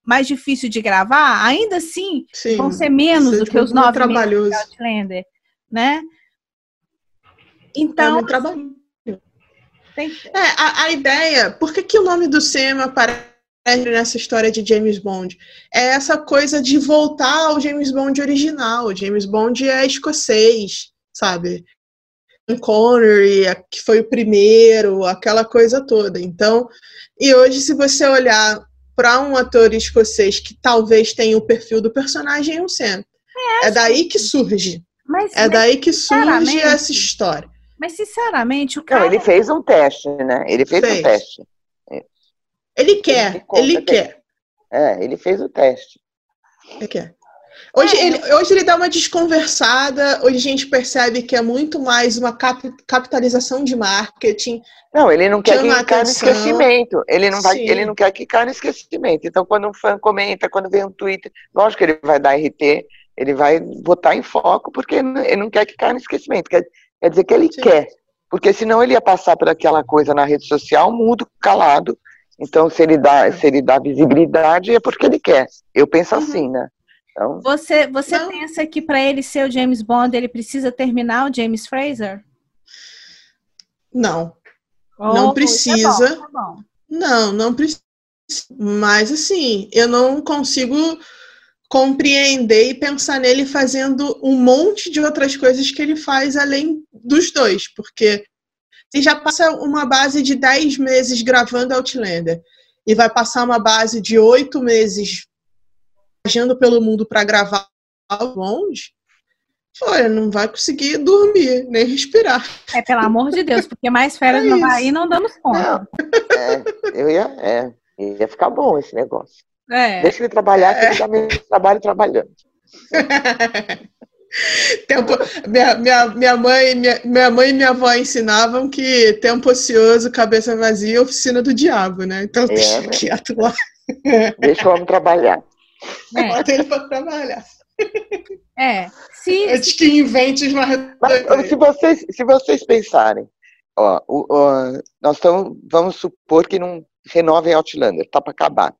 mais difícil de gravar, ainda assim Sim, vão ser menos do que os nove trabalhoso. meses de Outlander, né? Então, é trabalho. Tem... É, a, a, ideia, por que, que o nome do cinema aparece nessa história de James Bond? É essa coisa de voltar ao James Bond original. O James Bond é escocês, sabe? Connery, que foi o primeiro, aquela coisa toda. Então, e hoje, se você olhar para um ator escocês que talvez tenha o perfil do personagem um Sam. É, é daí que surge. Mas, é mas, daí que surge essa história. Mas, sinceramente, o cara. Não, ele fez um teste, né? Ele fez, fez. um teste. Ele quer, ele, ele quer. É, ele fez o teste. Ele quer. Hoje, é. ele, hoje ele dá uma desconversada, hoje a gente percebe que é muito mais uma cap, capitalização de marketing. Não, ele não quer que caia no esquecimento. Ele não, vai, ele não quer que caia no esquecimento. Então, quando um fã comenta, quando vem um Twitter, lógico que ele vai dar RT, ele vai botar em foco, porque ele não quer que caia no esquecimento. Quer, quer dizer que ele Sim. quer. Porque senão ele ia passar por aquela coisa na rede social, mudo, calado. Então, se ele dá, se ele dá visibilidade, é porque ele quer. Eu penso uhum. assim, né? Então, você você pensa que para ele ser o James Bond, ele precisa terminar o James Fraser? Não. Oh, não precisa. Tá bom, tá bom. Não, não precisa. Mas assim, eu não consigo compreender e pensar nele fazendo um monte de outras coisas que ele faz além dos dois, porque se já passa uma base de 10 meses gravando Outlander e vai passar uma base de 8 meses viajando pelo mundo para gravar longe, olha, não vai conseguir dormir, nem respirar. É, pelo amor de Deus, porque mais férias é no Havaí não damos conta. É, eu ia, é, ia ficar bom esse negócio. É. Deixa ele trabalhar, que ele menos trabalho trabalhando. tempo, minha, minha, minha, mãe, minha, minha mãe e minha avó ensinavam que tempo ocioso, cabeça vazia, oficina do diabo, né? Então, é, deixa né? quieto lá. Deixa o homem trabalhar. É. Bota ele para trabalhar. É. Se, Antes que invente uma Mas, se vocês, se vocês pensarem, ó, o, o, nós estamos, vamos supor que não renovem Outlander, tá para acabar.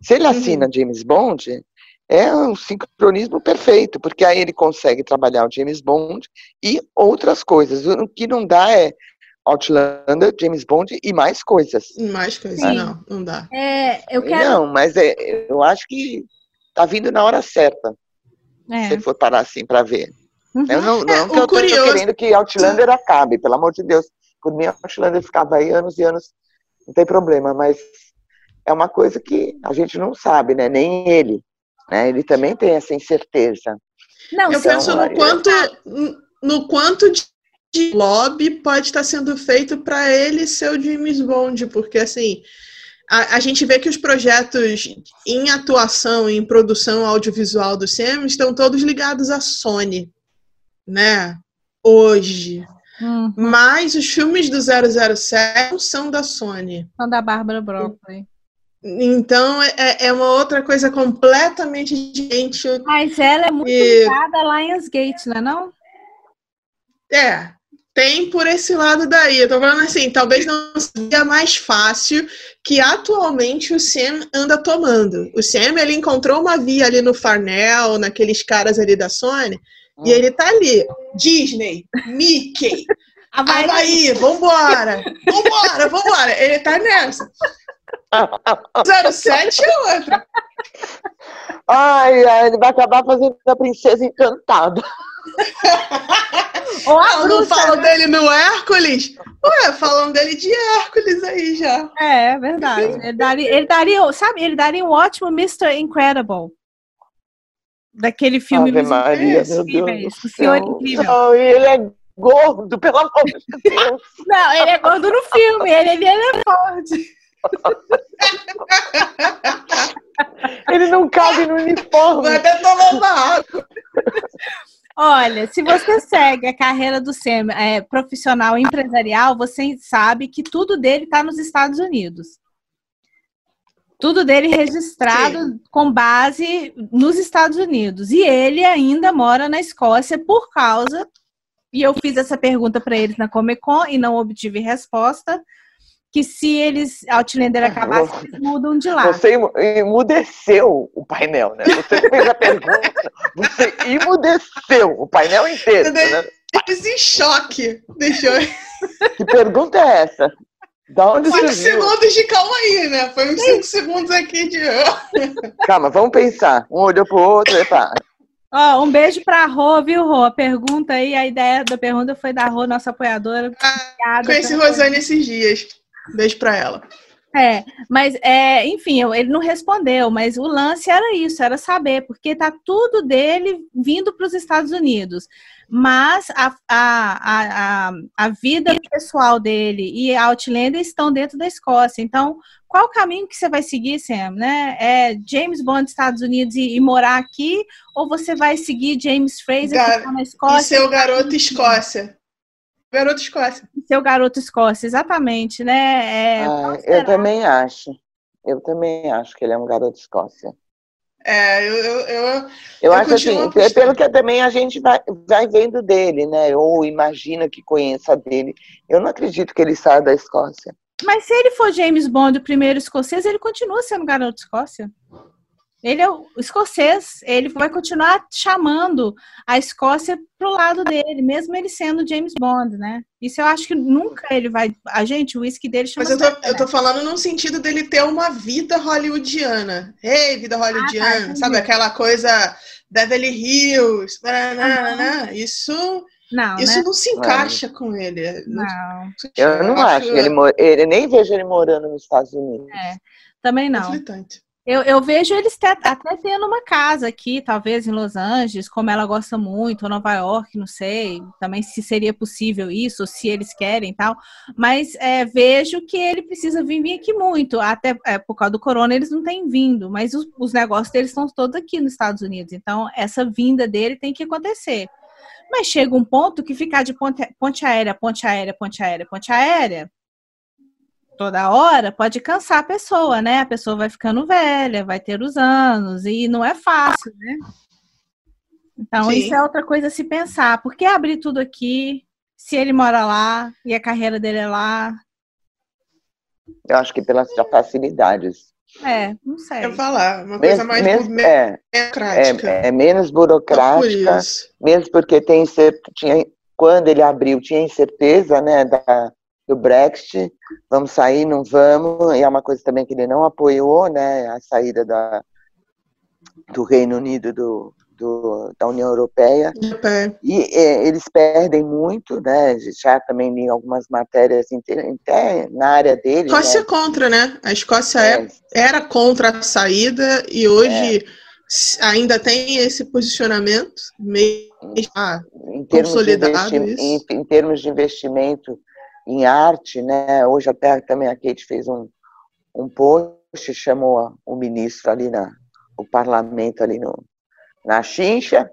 Se ele uhum. assina uhum. James Bond, é um sincronismo perfeito, porque aí ele consegue trabalhar o James Bond e outras coisas. O que não dá é Outlander, James Bond e mais coisas. Mais coisas, Sim. não, não dá. É, eu quero... Não, mas é, eu acho que tá vindo na hora certa. É. Se for parar assim para ver. Uhum. Eu não, não é, que eu curioso... tô querendo que Outlander acabe, pelo amor de Deus. Por mim, Outlander ficava aí anos e anos, não tem problema, mas é uma coisa que a gente não sabe, né? Nem ele. Né? Ele também tem essa incerteza. Não, eu então, penso no quanto, no quanto de lobby pode estar sendo feito para ele ser o James Bond, porque assim a, a, gente vê que os projetos em atuação, em produção audiovisual do Sam estão todos ligados à Sony, né? Hoje. Uhum. Mas os filmes do 007 são da Sony. São da Bárbara Broccoli. Então é, é uma outra coisa completamente diferente. Mas ela é muito e... ligada a Lionsgate, não é não? É, tem por esse lado daí. Eu tô falando assim, talvez não seja mais fácil que atualmente o Sam anda tomando. O Sam, ele encontrou uma via ali no Farnell, naqueles caras ali da Sony, hum. e ele tá ali. Disney, Mickey, Havaí, Havaí vambora, vambora, vambora. Ele tá nessa. 07 é outra. Ai, ai, ele vai acabar fazendo a princesa encantada. Ou não, não falam né? dele no Hércules? Ué, falam dele de Hércules aí já. É, é verdade. Ele daria, ele daria, sabe, ele daria um ótimo Mr. Incredible. Daquele filme Ave Maria, meu Deus O Senhor Incrível. Não, ele é gordo, pelo amor de Deus. Não, ele é gordo no filme, ele, ele é forte. ele não cabe no uniforme. Vai até tomar uma água. Olha, se você segue a carreira do Sam é, profissional empresarial, você sabe que tudo dele está nos Estados Unidos. Tudo dele registrado Sim. com base nos Estados Unidos. E ele ainda mora na Escócia por causa. E eu fiz essa pergunta para eles na Comic Con e não obtive resposta que se eles Outlander acabasse, eles mudam de lá. Você emudeceu o painel, né? Você fez a pergunta, você emudeceu o painel inteiro. Né? Eles em choque. Deixou. Que pergunta é essa? Da onde Cinco segundos de calma aí, né? Foi uns cinco segundos aqui de. Calma, vamos pensar. Um olhou pro outro e pá. Ó, um beijo pra Rô, viu, Rô? A pergunta aí, a ideia da pergunta foi da Rô, nossa apoiadora. Ah, conheci Rosane esses dias. Beijo para ela. É, mas é, enfim, ele não respondeu, mas o lance era isso, era saber, porque tá tudo dele vindo para os Estados Unidos. Mas a, a, a, a vida pessoal dele e a Outlander estão dentro da Escócia. Então, qual o caminho que você vai seguir, Sam? Né? É James Bond Estados Unidos e, e morar aqui? Ou você vai seguir James Fraser Gar na Escócia? E ser o garoto Escócia. Garoto Escócia. Seu garoto Escócia, exatamente, né? É, ah, eu também acho. Eu também acho que ele é um garoto Escócia. É, eu, eu, eu, eu, eu acho assim, é pelo que também a gente vai, vai vendo dele, né? Ou imagina que conheça dele. Eu não acredito que ele saia da Escócia. Mas se ele for James Bond, o primeiro escocês, ele continua sendo garoto Escócia. Ele é o escocês, ele vai continuar chamando a Escócia pro lado dele, mesmo ele sendo James Bond, né? Isso eu acho que nunca ele vai. A gente, o whisky dele chama. Mas eu tô, eu tô falando num sentido dele ter uma vida hollywoodiana. Ei, hey, vida hollywoodiana, ah, tá, sabe? Aquela coisa Beverly Hills, uhum. isso. Não, isso né? não se encaixa não. com ele. Não. Eu não acho. acho. Ele, ele nem vejo ele morando nos Estados Unidos. É, também não. Conflitante. Eu, eu vejo eles até tendo uma casa aqui, talvez em Los Angeles, como ela gosta muito, ou Nova York, não sei, também se seria possível isso, se eles querem tal. Mas é, vejo que ele precisa vir, vir aqui muito. Até é, por causa do corona, eles não têm vindo, mas os, os negócios deles estão todos aqui nos Estados Unidos. Então, essa vinda dele tem que acontecer. Mas chega um ponto que ficar de ponte, ponte aérea, ponte aérea, ponte aérea, ponte aérea, toda hora pode cansar a pessoa, né? A pessoa vai ficando velha, vai ter os anos, e não é fácil, né? Então, Sim. isso é outra coisa a se pensar. Por que abrir tudo aqui se ele mora lá e a carreira dele é lá? Eu acho que pelas facilidades. É, não sei. Eu falar, uma coisa mais mesmo, é, burocrática. É, é, menos burocrática, mesmo porque tem tinha, quando ele abriu, tinha incerteza né, da, do Brexit, vamos sair, não vamos, e é uma coisa também que ele não apoiou, né, a saída da, do Reino Unido do, do, da União Europeia. É. E é, eles perdem muito, né? Já também li algumas matérias até na área dele. Escócia né? contra, né? A Escócia é. era contra a saída e hoje é. ainda tem esse posicionamento meio ah, em consolidado. Em, em, termos de investimento em arte, né? Hoje até também a Kate fez um, um post, chamou o ministro ali na o parlamento ali no, na chincha.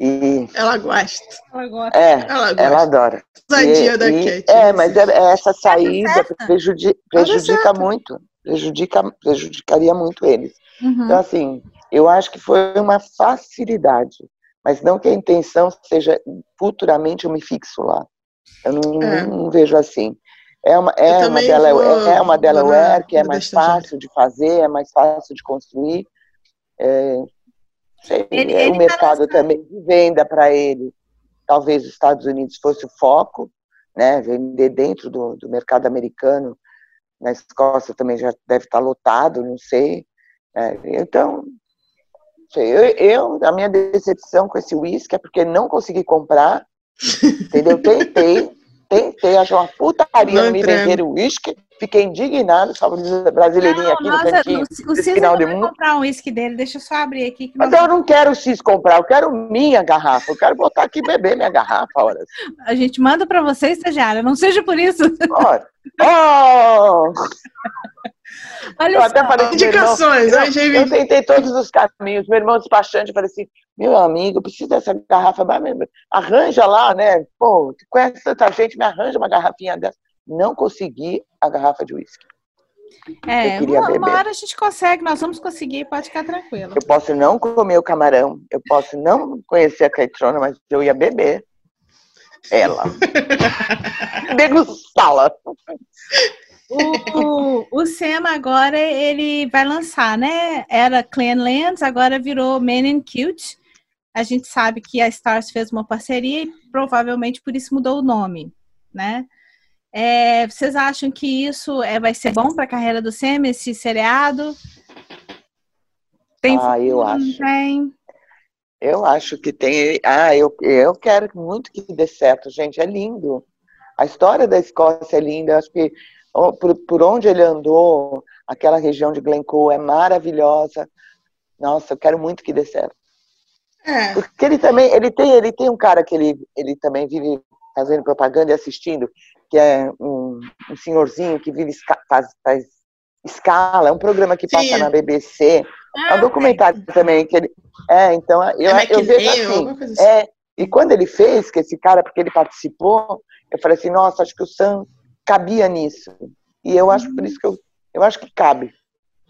E, ela gosta. Ela gosta. É, ela, gosta. ela adora. Ousadia da Kate. É, mas é, é essa saída prejudica, prejudica muito. Prejudica, prejudicaria muito eles. Uhum. Então, assim, eu acho que foi uma facilidade. Mas não que a intenção seja futuramente eu me fixo lá. Eu não, é. não, vejo assim. É uma, é uma, Delaware, vou, é uma Delaware que é mais fácil de fazer, é mais fácil de construir. É, sei, ele, é, ele o tá mercado tá também de venda para ele. Talvez os Estados Unidos fosse o foco, né? Vender dentro do, do mercado americano. Na Escócia também já deve estar tá lotado, não sei. É, então, sei, eu, eu, a minha decepção com esse uísque é porque não consegui comprar, entendeu? Tentei, tentei, achei uma putaria não me vender uísque, fiquei indignado, só brasileirinha não, aqui nossa, no cantinho. O, o Cis final vai comprar um uísque dele, deixa eu só abrir aqui. Mas nós... eu não quero o Cis comprar, eu quero minha garrafa, eu quero botar aqui e beber minha garrafa. Horas. A gente manda para você, estagiária, não seja por isso. Olha. Oh! Olha eu só. até falei Indicações, irmão, eu, eu, tentei todos os caminhos. Meu irmão despachante, eu falei assim: meu amigo, eu preciso dessa garrafa, arranja lá, né? Pô, conhece tanta gente, me arranja uma garrafinha dessa. Não consegui a garrafa de uísque. É, uma, uma, hora a gente consegue, nós vamos conseguir, pode ficar tranquilo. Eu posso não comer o camarão, eu posso não conhecer a Caitrona, mas eu ia beber ela. Degustá-la. O, o Sam agora ele vai lançar, né? Era Clan Lands, agora virou Men and Cute. A gente sabe que a Stars fez uma parceria e provavelmente por isso mudou o nome, né? É, vocês acham que isso é, vai ser bom para a carreira do Sam, esse seriado? Tem ah, eu acho. Tem? Eu acho que tem. Ah, eu, eu quero muito que dê certo, gente. É lindo. A história da Escócia é linda. Eu acho que por, por onde ele andou, aquela região de Glencoe é maravilhosa. Nossa, eu quero muito que dê certo. É. Porque ele também, ele tem, ele tem um cara que ele, ele também vive fazendo propaganda e assistindo, que é um, um senhorzinho que vive faz, faz escala, é um programa que passa Sim. na BBC. Ah, é um documentário é. também que ele. É, então eu, é eu vejo assim, assim. É, e quando ele fez, que esse cara, porque ele participou, eu falei assim, nossa, acho que o Sam cabia nisso. E eu acho por isso que eu, eu acho que cabe.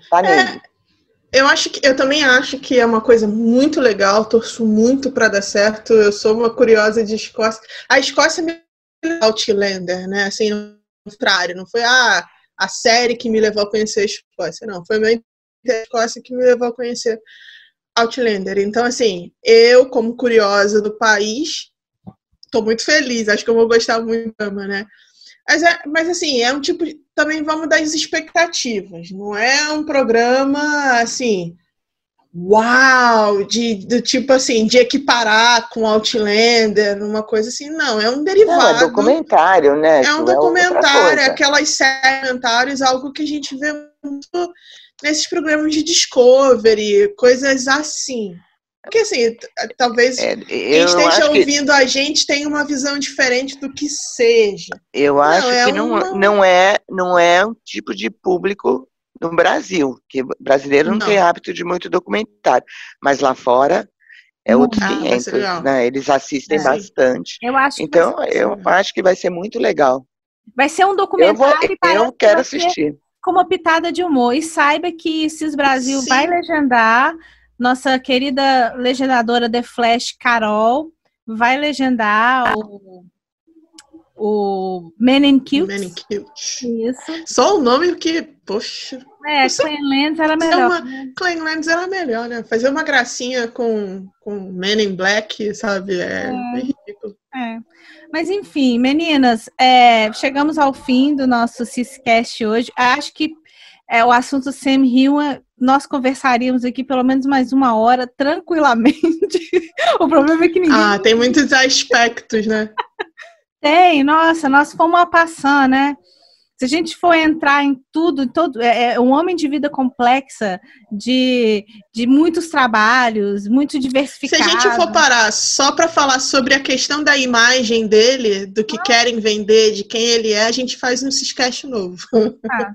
Tá é, nele. Eu acho que eu também acho que é uma coisa muito legal, torço muito para dar certo. Eu sou uma curiosa de Escócia. A Escócia me Outlander, né? Assim, no contrário, não foi a, ah, a série que me levou a conhecer a Escócia, não. Foi a Escócia que me levou a conhecer Outlander. Então, assim, eu, como curiosa do país, tô muito feliz. Acho que eu vou gostar muito da né? Mas, é, mas assim, é um tipo. De, também vamos das expectativas. Não é um programa assim. Uau! De, do tipo assim, de equiparar com Outlander, uma coisa assim. Não, é um derivado. Não, é documentário, né? É um é documentário, é aquelas séries, algo que a gente vê muito nesses programas de Discovery, coisas assim. Porque assim, talvez é, quem esteja ouvindo que... a gente tenha uma visão diferente do que seja. Eu acho não, é que não, uma... não, é, não é um tipo de público no Brasil, que brasileiro não, não. tem hábito de muito documentário, mas lá fora é outros ah, 500, né? Eles assistem é. bastante. Eu acho então, eu acho que vai ser muito legal. Vai ser um documentário eu, vou, eu quero assistir. Com uma pitada de humor. E saiba que Cis Brasil Sim. vai legendar nossa querida legendadora The Flash, Carol, vai legendar o, o Men in Cute. Men in Cute. Isso. Só o nome que, poxa. É, Cleanlands era melhor. Uma, né? Cleanlands era melhor, né? Fazer uma gracinha com, com Men in Black, sabe? É, é. bem ridículo. É. Mas enfim, meninas, é, chegamos ao fim do nosso Ciscast hoje. Acho que é, o assunto Sam Hill, nós conversaríamos aqui pelo menos mais uma hora, tranquilamente. o problema é que ninguém. Ah, tem muitos aspectos, né? tem, nossa, nós fomos a passar, né? Se a gente for entrar em tudo, todo, é, é um homem de vida complexa, de, de muitos trabalhos, muito diversificado. Se a gente for parar só para falar sobre a questão da imagem dele, do que ah. querem vender, de quem ele é, a gente faz um Ciscast novo. Ah.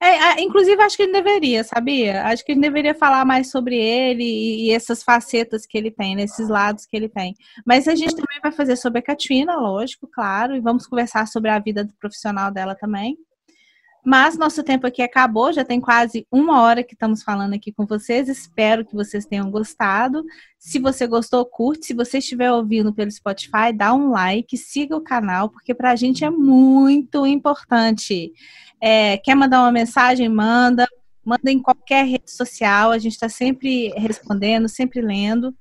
É, inclusive, acho que ele deveria, sabia? Acho que ele deveria falar mais sobre ele e, essas facetas que ele tem, nesses lados que ele tem. Mas a gente também vai fazer sobre a Katrina, lógico, claro, e vamos conversar sobre a vida profissional dela também. Mas nosso tempo aqui acabou, já tem quase uma hora que estamos falando aqui com vocês. Espero que vocês tenham gostado. Se você gostou, curte. Se você estiver ouvindo pelo Spotify, dá um like, siga o canal, porque para a gente é muito importante. É, quer mandar uma mensagem? Manda. Manda em qualquer rede social. A gente está sempre respondendo, sempre lendo.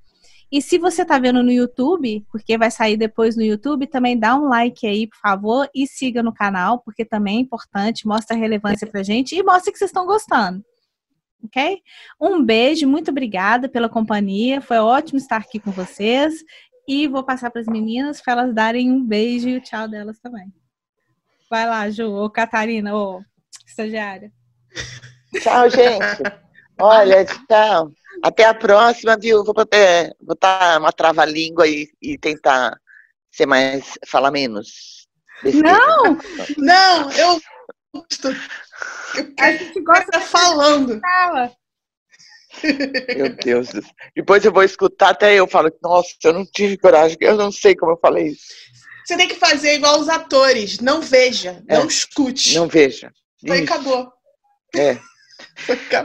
E se você está vendo no YouTube, porque vai sair depois no YouTube, também dá um like aí, por favor, e siga no canal, porque também é importante, mostra relevância pra gente e mostra que vocês estão gostando. Ok? Um beijo, muito obrigada pela companhia. Foi ótimo estar aqui com vocês. E vou passar para as meninas para elas darem um beijo e o tchau delas também. Vai lá, Ju, ou Catarina, ou estagiária. Tchau, gente. Olha, tchau. Até a próxima, viu? Vou botar, botar uma trava-língua e, e tentar ser mais. falar menos. Não! Não, eu gosto. A gente gosta falando. Fala. Meu Deus do céu. Depois eu vou escutar até eu falo, nossa, eu não tive coragem, eu não sei como eu falei isso. Você tem que fazer igual os atores, não veja, é. não escute. Não veja. Foi acabou. É.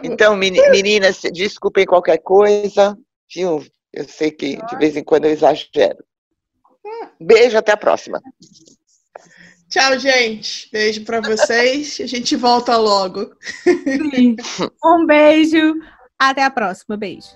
Então, meninas, desculpem qualquer coisa, viu? Eu sei que de vez em quando eu exagero. Beijo, até a próxima. Tchau, gente. Beijo para vocês. A gente volta logo. Um beijo. Até a próxima. Beijo.